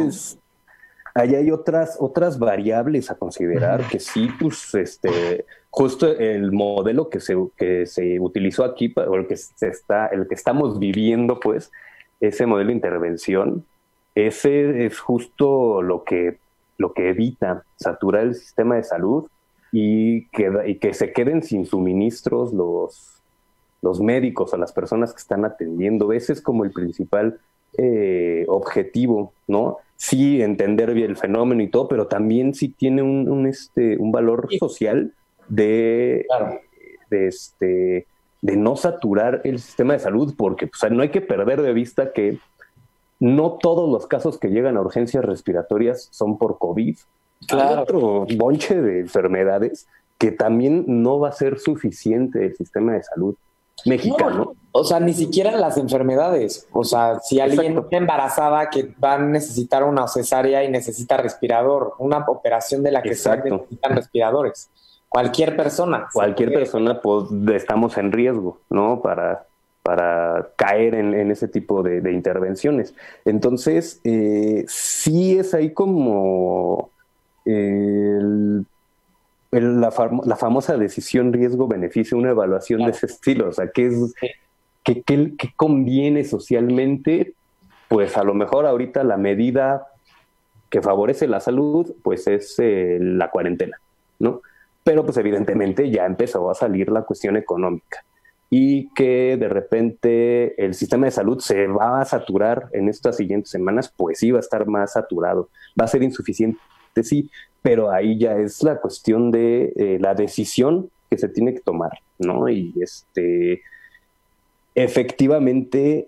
Ahí hay otras, otras variables a considerar que sí, pues, este, justo el modelo que se, que se utilizó aquí, o el que, se está, el que estamos viviendo, pues, ese modelo de intervención, ese es justo lo que, lo que evita saturar el sistema de salud y que, y que se queden sin suministros los, los médicos o las personas que están atendiendo. Ese es como el principal eh, objetivo, ¿no? Sí, entender bien el fenómeno y todo, pero también sí tiene un, este, un valor social de, de, este, de no saturar el sistema de salud, porque pues, no hay que perder de vista que no todos los casos que llegan a urgencias respiratorias son por COVID. Hay otro bonche de enfermedades que también no va a ser suficiente el sistema de salud mexicano. o sea, ni siquiera las enfermedades. O sea, si alguien está embarazada que va a necesitar una cesárea y necesita respirador, una operación de la que se necesitan respiradores cualquier persona. Cualquier persona, pues estamos en riesgo, ¿no? Para, para caer en, ese tipo de, intervenciones. Entonces, eh, sí es ahí como la, la, famosa decisión riesgo-beneficio, una evaluación de ese estilo. O sea, ¿qué, es, qué, qué, conviene socialmente? Pues a lo mejor ahorita la medida que favorece la salud, pues es eh, la cuarentena, ¿no? pero pues evidentemente ya empezó a salir la cuestión económica y que de repente el sistema de salud se va a saturar en estas siguientes semanas, pues sí va a estar más saturado, va a ser insuficiente, sí, pero ahí ya es la cuestión de eh, la decisión que se tiene que tomar, ¿no? Y este, efectivamente,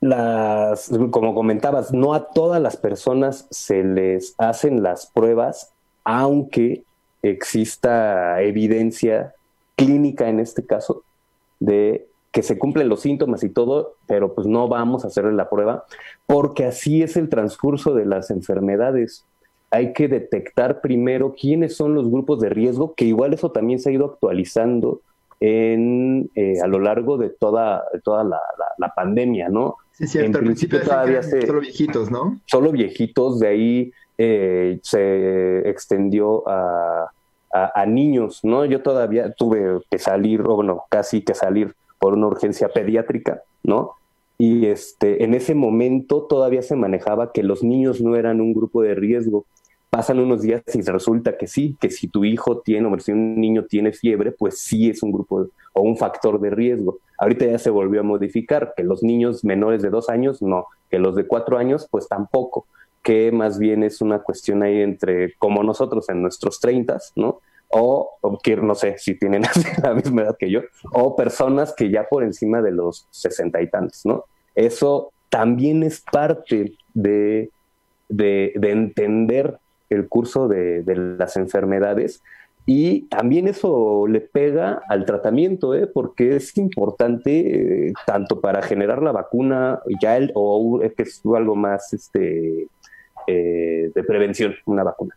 las, como comentabas, no a todas las personas se les hacen las pruebas, aunque exista evidencia clínica en este caso de que se cumplen los síntomas y todo, pero pues no vamos a hacerle la prueba, porque así es el transcurso de las enfermedades. Hay que detectar primero quiénes son los grupos de riesgo, que igual eso también se ha ido actualizando en, eh, a lo largo de toda, toda la, pandemia, ¿no? Sí, cierto. En principio, todavía solo viejitos, ¿no? Solo viejitos, de ahí eh, se extendió a, a, niños, ¿no? Yo todavía tuve que salir, o bueno, casi que salir por una urgencia pediátrica, ¿no? Y este, en ese momento todavía se manejaba que los niños no eran un grupo de riesgo. Pasan unos días y resulta que sí, que si tu hijo tiene o si un niño tiene fiebre, pues sí es un grupo o un factor de riesgo. Ahorita ya se volvió a modificar, que los niños menores de dos años no, que los de cuatro años pues tampoco, que más bien es una cuestión ahí entre como nosotros en nuestros treintas, ¿no? O, no sé si tienen la misma edad que yo, o personas que ya por encima de los sesenta y tantos, ¿no? Eso también es parte de, de, entender el curso de, las enfermedades y también eso le pega al tratamiento, ¿eh? porque es importante eh, tanto para generar la vacuna ya el, o que es algo más este, eh, de prevención, una vacuna.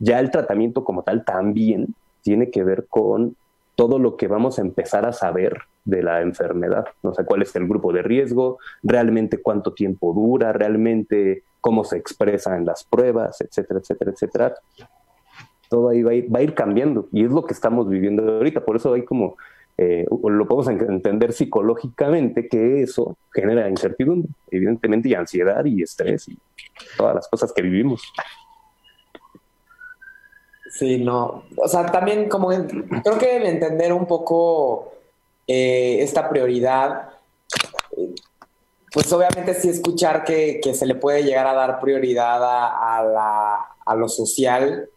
Ya el tratamiento como tal también tiene que ver con todo lo que vamos a empezar a saber de la enfermedad. O sea, cuál es el grupo de riesgo, realmente cuánto tiempo dura, realmente cómo se expresa en las pruebas, etcétera, etcétera, etcétera. Todo ahí va a ir, cambiando y es lo que estamos viviendo ahorita. Por eso hay como, eh, lo podemos entender psicológicamente que eso genera incertidumbre, evidentemente, y ansiedad y estrés y todas las cosas que vivimos. Sí, no. O sea, también como creo que debe entender un poco eh, esta prioridad. Pues obviamente sí escuchar que, se le puede llegar a dar prioridad a, la, a lo social,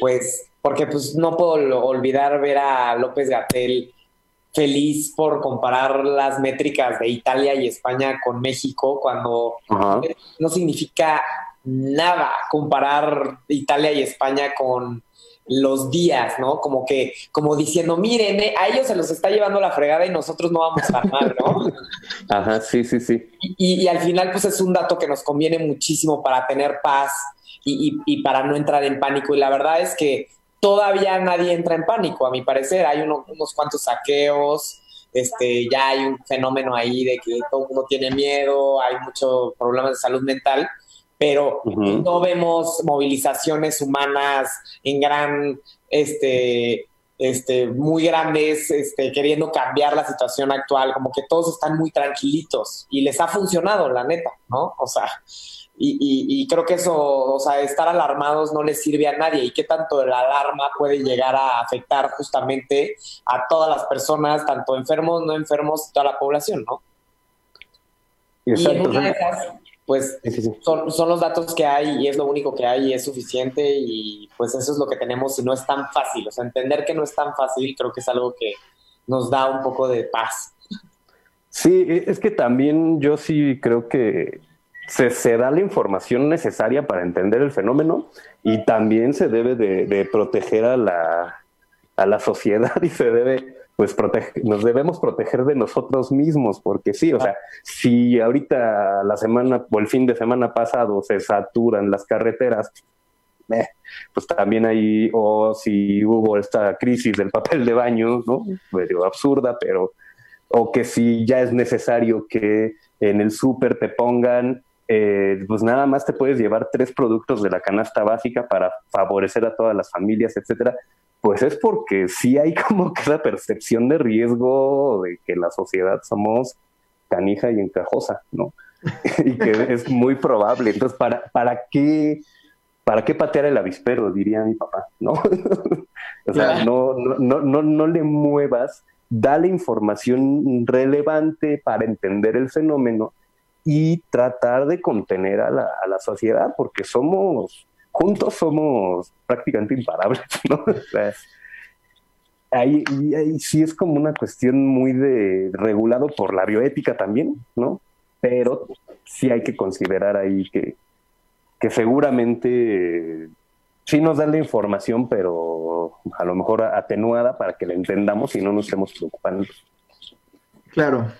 pues porque pues no puedo olvidar ver a López Gatel feliz por comparar las métricas de Italia y España con México cuando no significa nada comparar Italia y España con los días, ¿no? Como que, como diciendo, miren, eh, a ellos se los está llevando la fregada y nosotros no vamos a mal, ¿no? Ajá, sí, sí, sí. Y, al final, pues es un dato que nos conviene muchísimo para tener paz y, para no entrar en pánico. Y la verdad es que todavía nadie entra en pánico, a mi parecer. Hay unos cuantos saqueos, este, ya hay un fenómeno ahí de que todo el mundo tiene miedo, hay muchos problemas de salud mental pero no vemos movilizaciones humanas en gran, este, este, muy grandes, este, queriendo cambiar la situación actual, como que todos están muy tranquilitos y les ha funcionado, la neta, ¿no? O sea, y, creo que eso, o sea, estar alarmados no les sirve a nadie y qué tanto la alarma puede llegar a afectar justamente a todas las personas, tanto enfermos, no enfermos, toda la población, ¿no? Exacto pues Son, son los datos que hay y es lo único que hay y es suficiente y pues eso es lo que tenemos y no es tan fácil. O sea, entender que no es tan fácil creo que es algo que nos da un poco de paz. Sí, e, es que también yo sí creo que se, se da la información necesaria para entender el fenómeno y también se debe de, de proteger a la, a la sociedad y se debe pues nos debemos proteger de nosotros mismos, porque sí, o sea, si ahorita la semana o el fin de semana pasado se saturan las carreteras, eh, pues también hay, o si hubo esta crisis del papel de baño, ¿no? Medio absurda, pero, o que si ya es necesario que en el súper te pongan eh, pues nada más te puedes llevar tres productos de la canasta básica para favorecer a todas las familias, etcétera. Pues es porque sí hay como que la percepción de riesgo de que la sociedad somos canija y encajosa, ¿no? y que es muy probable. Entonces, ¿para, para qué? ¿Para qué patear el avispero? Diría mi papá, ¿no? o sea, no, no, no, no le muevas, dale información relevante para entender el fenómeno y tratar de contener a la, a la sociedad, porque somos juntos somos prácticamente imparables, ¿no? ahí, sí es como una cuestión muy de regulado por la bioética también, ¿no? Pero sí hay que considerar ahí que, que seguramente sí nos dan la información, pero a lo mejor atenuada para que la entendamos y no nos estemos preocupando. Claro,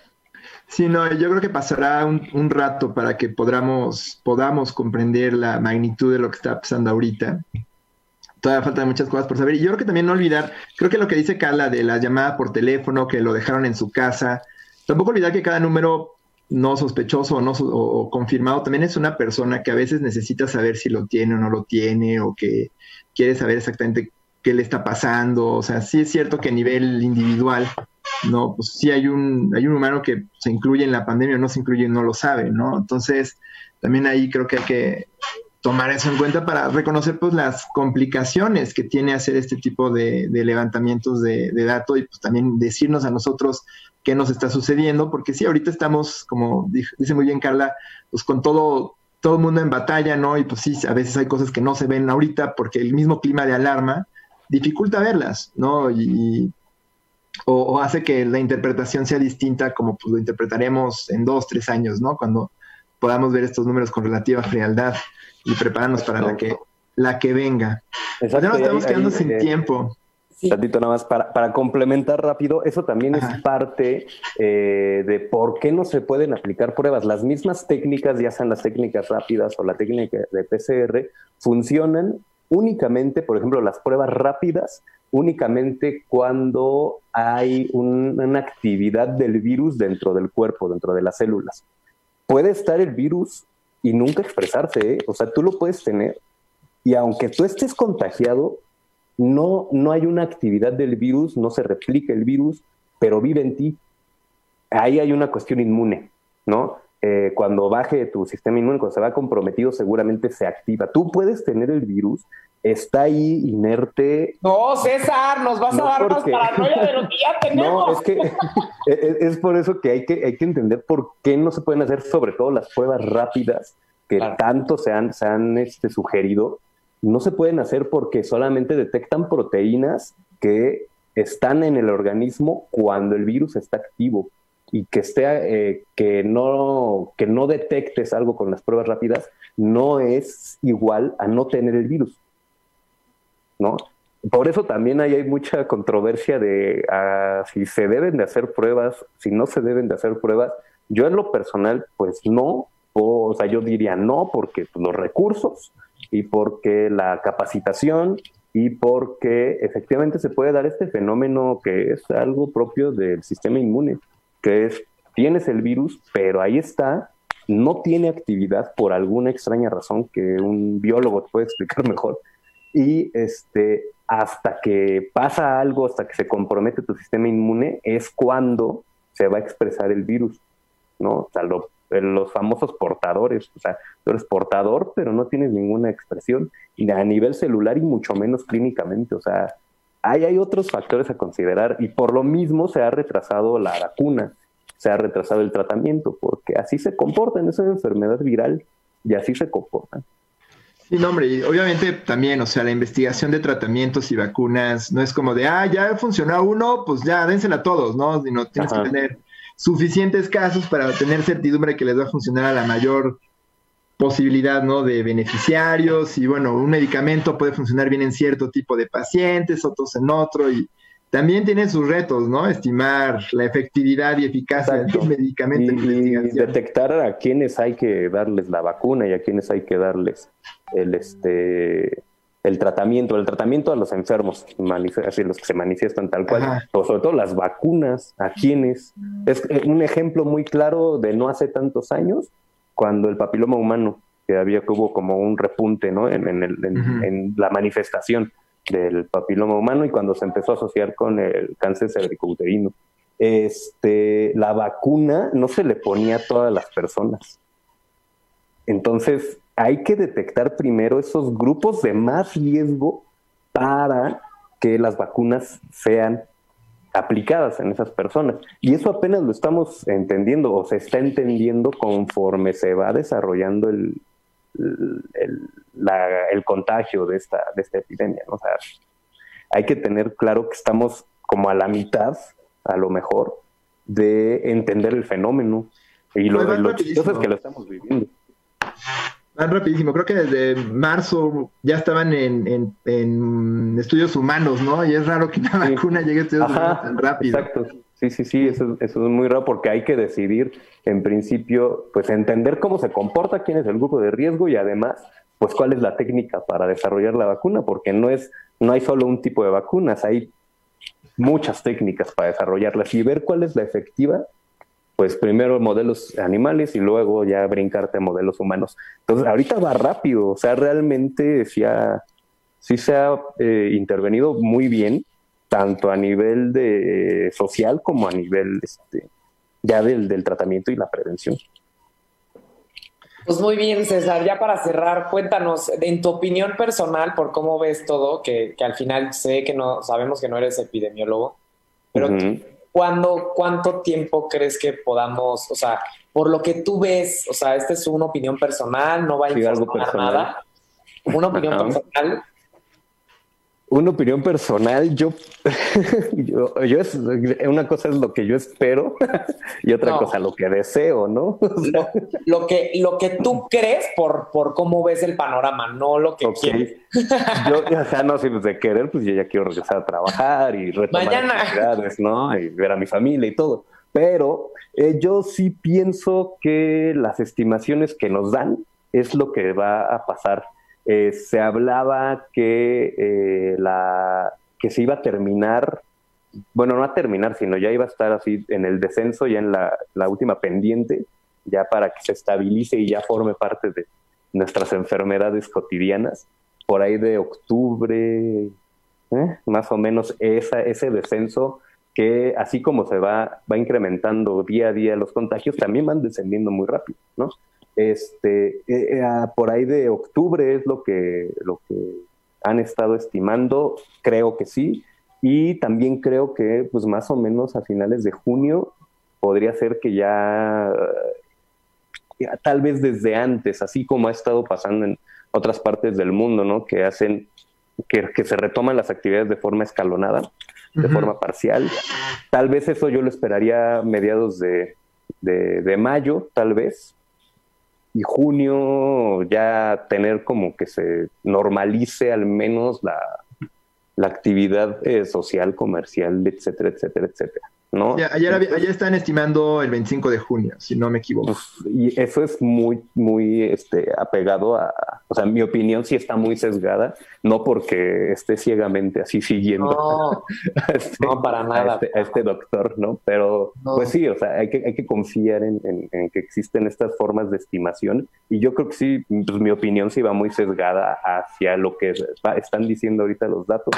Sí, no, yo creo que pasará un, rato para que podamos, podamos comprender la magnitud de lo que está pasando ahorita. Todavía faltan muchas cosas por saber. Y yo creo que también no olvidar, creo que lo que dice Carla de la llamada por teléfono, que lo dejaron en su casa, tampoco olvidar que cada número no sospechoso o, no, o, confirmado también es una persona que a veces necesita saber si lo tiene o no lo tiene, o que quiere saber exactamente qué le está pasando. O sea, sí es cierto que a nivel individual ¿no? Pues sí hay un, hay un humano que se incluye en la pandemia o no se incluye y no lo sabe, ¿no? Entonces, también ahí creo que hay que tomar eso en cuenta para reconocer pues las complicaciones que tiene hacer este tipo de, levantamientos de, datos y pues también decirnos a nosotros qué nos está sucediendo, porque sí, ahorita estamos, como dice muy bien Carla, pues con todo, todo el mundo en batalla, ¿no? Y pues sí, a veces hay cosas que no se ven ahorita porque el mismo clima de alarma dificulta verlas, ¿no? Y, o, hace que la interpretación sea distinta como pues lo interpretaremos en dos, tres años, ¿no? Cuando podamos ver estos números con relativa frialdad y prepararnos para la que, la que venga. ya nos estamos quedando sin eh, tiempo. Sí. nada más para, para, complementar rápido, eso también es parte eh, de por qué no se pueden aplicar pruebas. Las mismas técnicas, ya sean las técnicas rápidas o la técnica de PCR, funcionan únicamente, por ejemplo, las pruebas rápidas, únicamente cuando hay una actividad del virus dentro del cuerpo, dentro de las células. Puede estar el virus y nunca expresarse, ¿eh? o sea, tú lo puedes tener y aunque tú estés contagiado, no, no hay una actividad del virus, no se replica el virus, pero vive en ti. Ahí hay una cuestión inmune, ¿no? Eh, cuando baje tu sistema inmune, cuando se va comprometido, seguramente se activa. Tú puedes tener el virus, está ahí inerte. No, César, nos vas a dar más paranoia de lo que ya tenemos. No, es que es, por eso que hay, que hay que entender por qué no se pueden hacer, sobre todo las pruebas rápidas que tanto se han, se han este, sugerido. No se pueden hacer porque solamente detectan proteínas que están en el organismo cuando el virus está activo y que esté eh, que no que no detectes algo con las pruebas rápidas no es igual a no tener el virus ¿no? Por eso también hay, mucha controversia de ah, si se deben de hacer pruebas, si no se deben de hacer pruebas. Yo en lo personal, pues no, o, sea, yo diría no porque los recursos y porque la capacitación y porque efectivamente se puede dar este fenómeno que es algo propio del sistema inmune, que es, tienes el virus, pero ahí está, no tiene actividad por alguna extraña razón que un biólogo te puede explicar mejor, y este, hasta que pasa algo, hasta que se compromete tu sistema inmune, es cuando se va a expresar el virus, ¿no? O sea, los famosos portadores, o sea, tú eres portador, pero no tienes ninguna expresión, y a nivel celular y mucho menos clínicamente, o sea, hay, hay otros factores a considerar, y por lo mismo se ha retrasado la vacuna, se ha retrasado el tratamiento, porque así se comportan, es una enfermedad viral, y así se comportan. Sí, no, hombre, y obviamente también, o sea, la investigación de tratamientos y vacunas no es como de, ah, ya funcionó uno, pues ya, dénsela a todos, ¿no? Sino tienes que tener suficientes casos para tener certidumbre que les va a funcionar a la mayor posibilidad, ¿no? De beneficiarios y bueno, un medicamento puede funcionar bien en cierto tipo de pacientes, otros en otro y también tiene sus retos, ¿no? Estimar la efectividad y eficacia del medicamento. Y, detectar a quienes hay que darles la vacuna y a quienes hay que darles el, este, el tratamiento, el tratamiento a los enfermos, así los que se manifiestan tal cual, o sobre todo las vacunas, a quienes. Es eh, un ejemplo muy claro de no hace tantos años, cuando el papiloma humano, que había que hubo como un repunte ¿no? en, en, el, en la manifestación del papiloma humano y cuando se empezó a asociar con el cáncer cervicouterino. Este, la vacuna no se le ponía a todas las personas. Entonces, hay que detectar primero esos grupos de más riesgo para que las vacunas sean aplicadas en esas personas. Y eso apenas lo estamos entendiendo o se está entendiendo conforme se va desarrollando el, el, contagio de esta, de esta epidemia. O sea, hay que tener claro que estamos como a la mitad, a lo mejor, de entender el fenómeno. Y lo, lo chistoso es que lo estamos viviendo. Van rapidísimo, creo que desde marzo ya estaban en, en, estudios humanos, ¿no? Y es raro que una vacuna llegue a estudios humanos tan rápido. Exacto. Sí, sí, sí, eso, eso, es muy raro porque hay que decidir, en principio, pues entender cómo se comporta, quién es el grupo de riesgo y además, pues cuál es la técnica para desarrollar la vacuna, porque no es, no hay solo un tipo de vacunas, hay muchas técnicas para desarrollarlas y ver cuál es la efectiva, pues primero modelos animales y luego ya brincarte a modelos humanos. Entonces, ahorita va rápido, o sea, realmente sí, sí se ha eh, intervenido muy bien tanto a nivel de social como a nivel este, ya del, del tratamiento y la prevención. Pues muy bien, César. Ya para cerrar, cuéntanos, en tu opinión personal, por cómo ves todo, que, al final sé que no, sabemos que no eres epidemiólogo, pero ¿cuánto tiempo crees que podamos, o sea, por lo que tú ves, o sea, esta es una opinión personal, no va a informar nada, una opinión personal, una opinión personal, yo, yo, es, una cosa es lo que yo espero y otra cosa lo que deseo, ¿no? lo, que, lo que tú crees por, por cómo ves el panorama, no lo que quieres. yo, o sea, no, si pues de querer, pues yo ya quiero regresar a trabajar y retomar actividades, ¿no? Y ver a mi familia y todo. Pero eh, yo sí pienso que las estimaciones que nos dan es lo que va a pasar eh, se hablaba que, eh, la, que se iba a terminar, bueno, no a terminar, sino ya iba a estar así en el descenso, ya en la, última pendiente, ya para que se estabilice y ya forme parte de nuestras enfermedades cotidianas. Por ahí de octubre, ¿eh? más o menos esa, ese descenso que así como se va, va incrementando día a día los contagios, también van descendiendo muy rápido, ¿no? Este, eh, eh, por ahí de octubre es lo que, lo que han estado estimando, creo que sí, y también creo que pues más o menos a finales de junio podría ser que ya, tal vez desde antes, así como ha estado pasando en otras partes del mundo, ¿no? Que hacen, que, que se retoman las actividades de forma escalonada, de forma parcial. Tal vez eso yo lo esperaría mediados de, de mayo, tal vez, y junio ya tener como que se normalice al menos la, la actividad eh, social, comercial, etcétera, etcétera, etcétera. ¿No? Ya, ayer, están estimando el 25 de junio, si no me equivoco. y eso es muy, muy este, apegado a, o sea, mi opinión sí está muy sesgada, no porque esté ciegamente así siguiendo no, este, no para nada. Este, a este, doctor, ¿no? Pero pues sí, o sea, hay que, hay que confiar en, que existen estas formas de estimación y yo creo que sí, pues mi opinión sí va muy sesgada hacia lo que están diciendo ahorita los datos.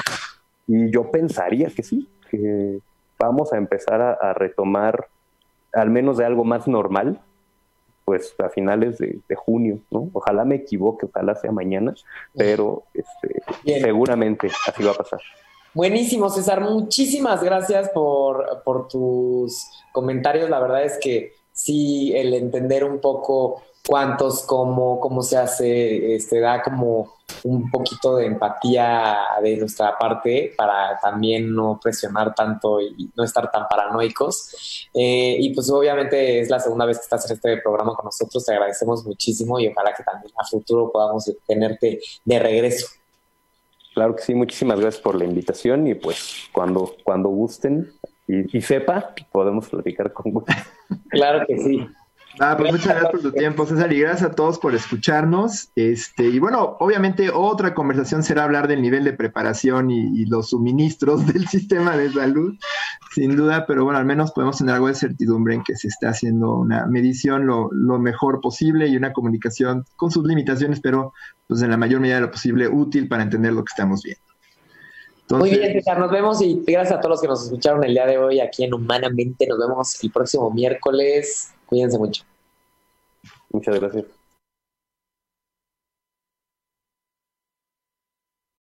Y yo pensaría que sí, que vamos a empezar a, retomar al menos de algo más normal, pues a finales de, junio, ¿no? Ojalá me equivoque, ojalá sea mañana, pero este, seguramente así va a pasar. Buenísimo, César. Muchísimas gracias por, por tus comentarios. La verdad es que sí, el entender un poco cuántos, cómo, cómo se hace, este, da como un poquito de empatía de nuestra parte para también no presionar tanto y no estar tan paranoicos. Eh, y pues obviamente es la segunda vez que estás en este programa con nosotros, te agradecemos muchísimo y ojalá que también a futuro podamos tenerte de regreso. Claro que sí, muchísimas gracias por la invitación y pues cuando, cuando gusten y, y sepa, podemos platicar con gusto. Claro que sí. Ah, pues muchas gracias por tu tiempo, César, y gracias a todos por escucharnos. Este, y bueno, obviamente otra conversación será hablar del nivel de preparación y, los suministros del sistema de salud, sin duda, pero bueno, al menos podemos tener algo de certidumbre en que se está haciendo una medición lo, mejor posible y una comunicación con sus limitaciones, pero pues en la mayor medida de lo posible útil para entender lo que estamos viendo. Muy bien, César, nos vemos y gracias a todos los que nos escucharon el día de hoy aquí en Humanamente. Nos vemos el próximo miércoles. Cuídense mucho. Muchas gracias.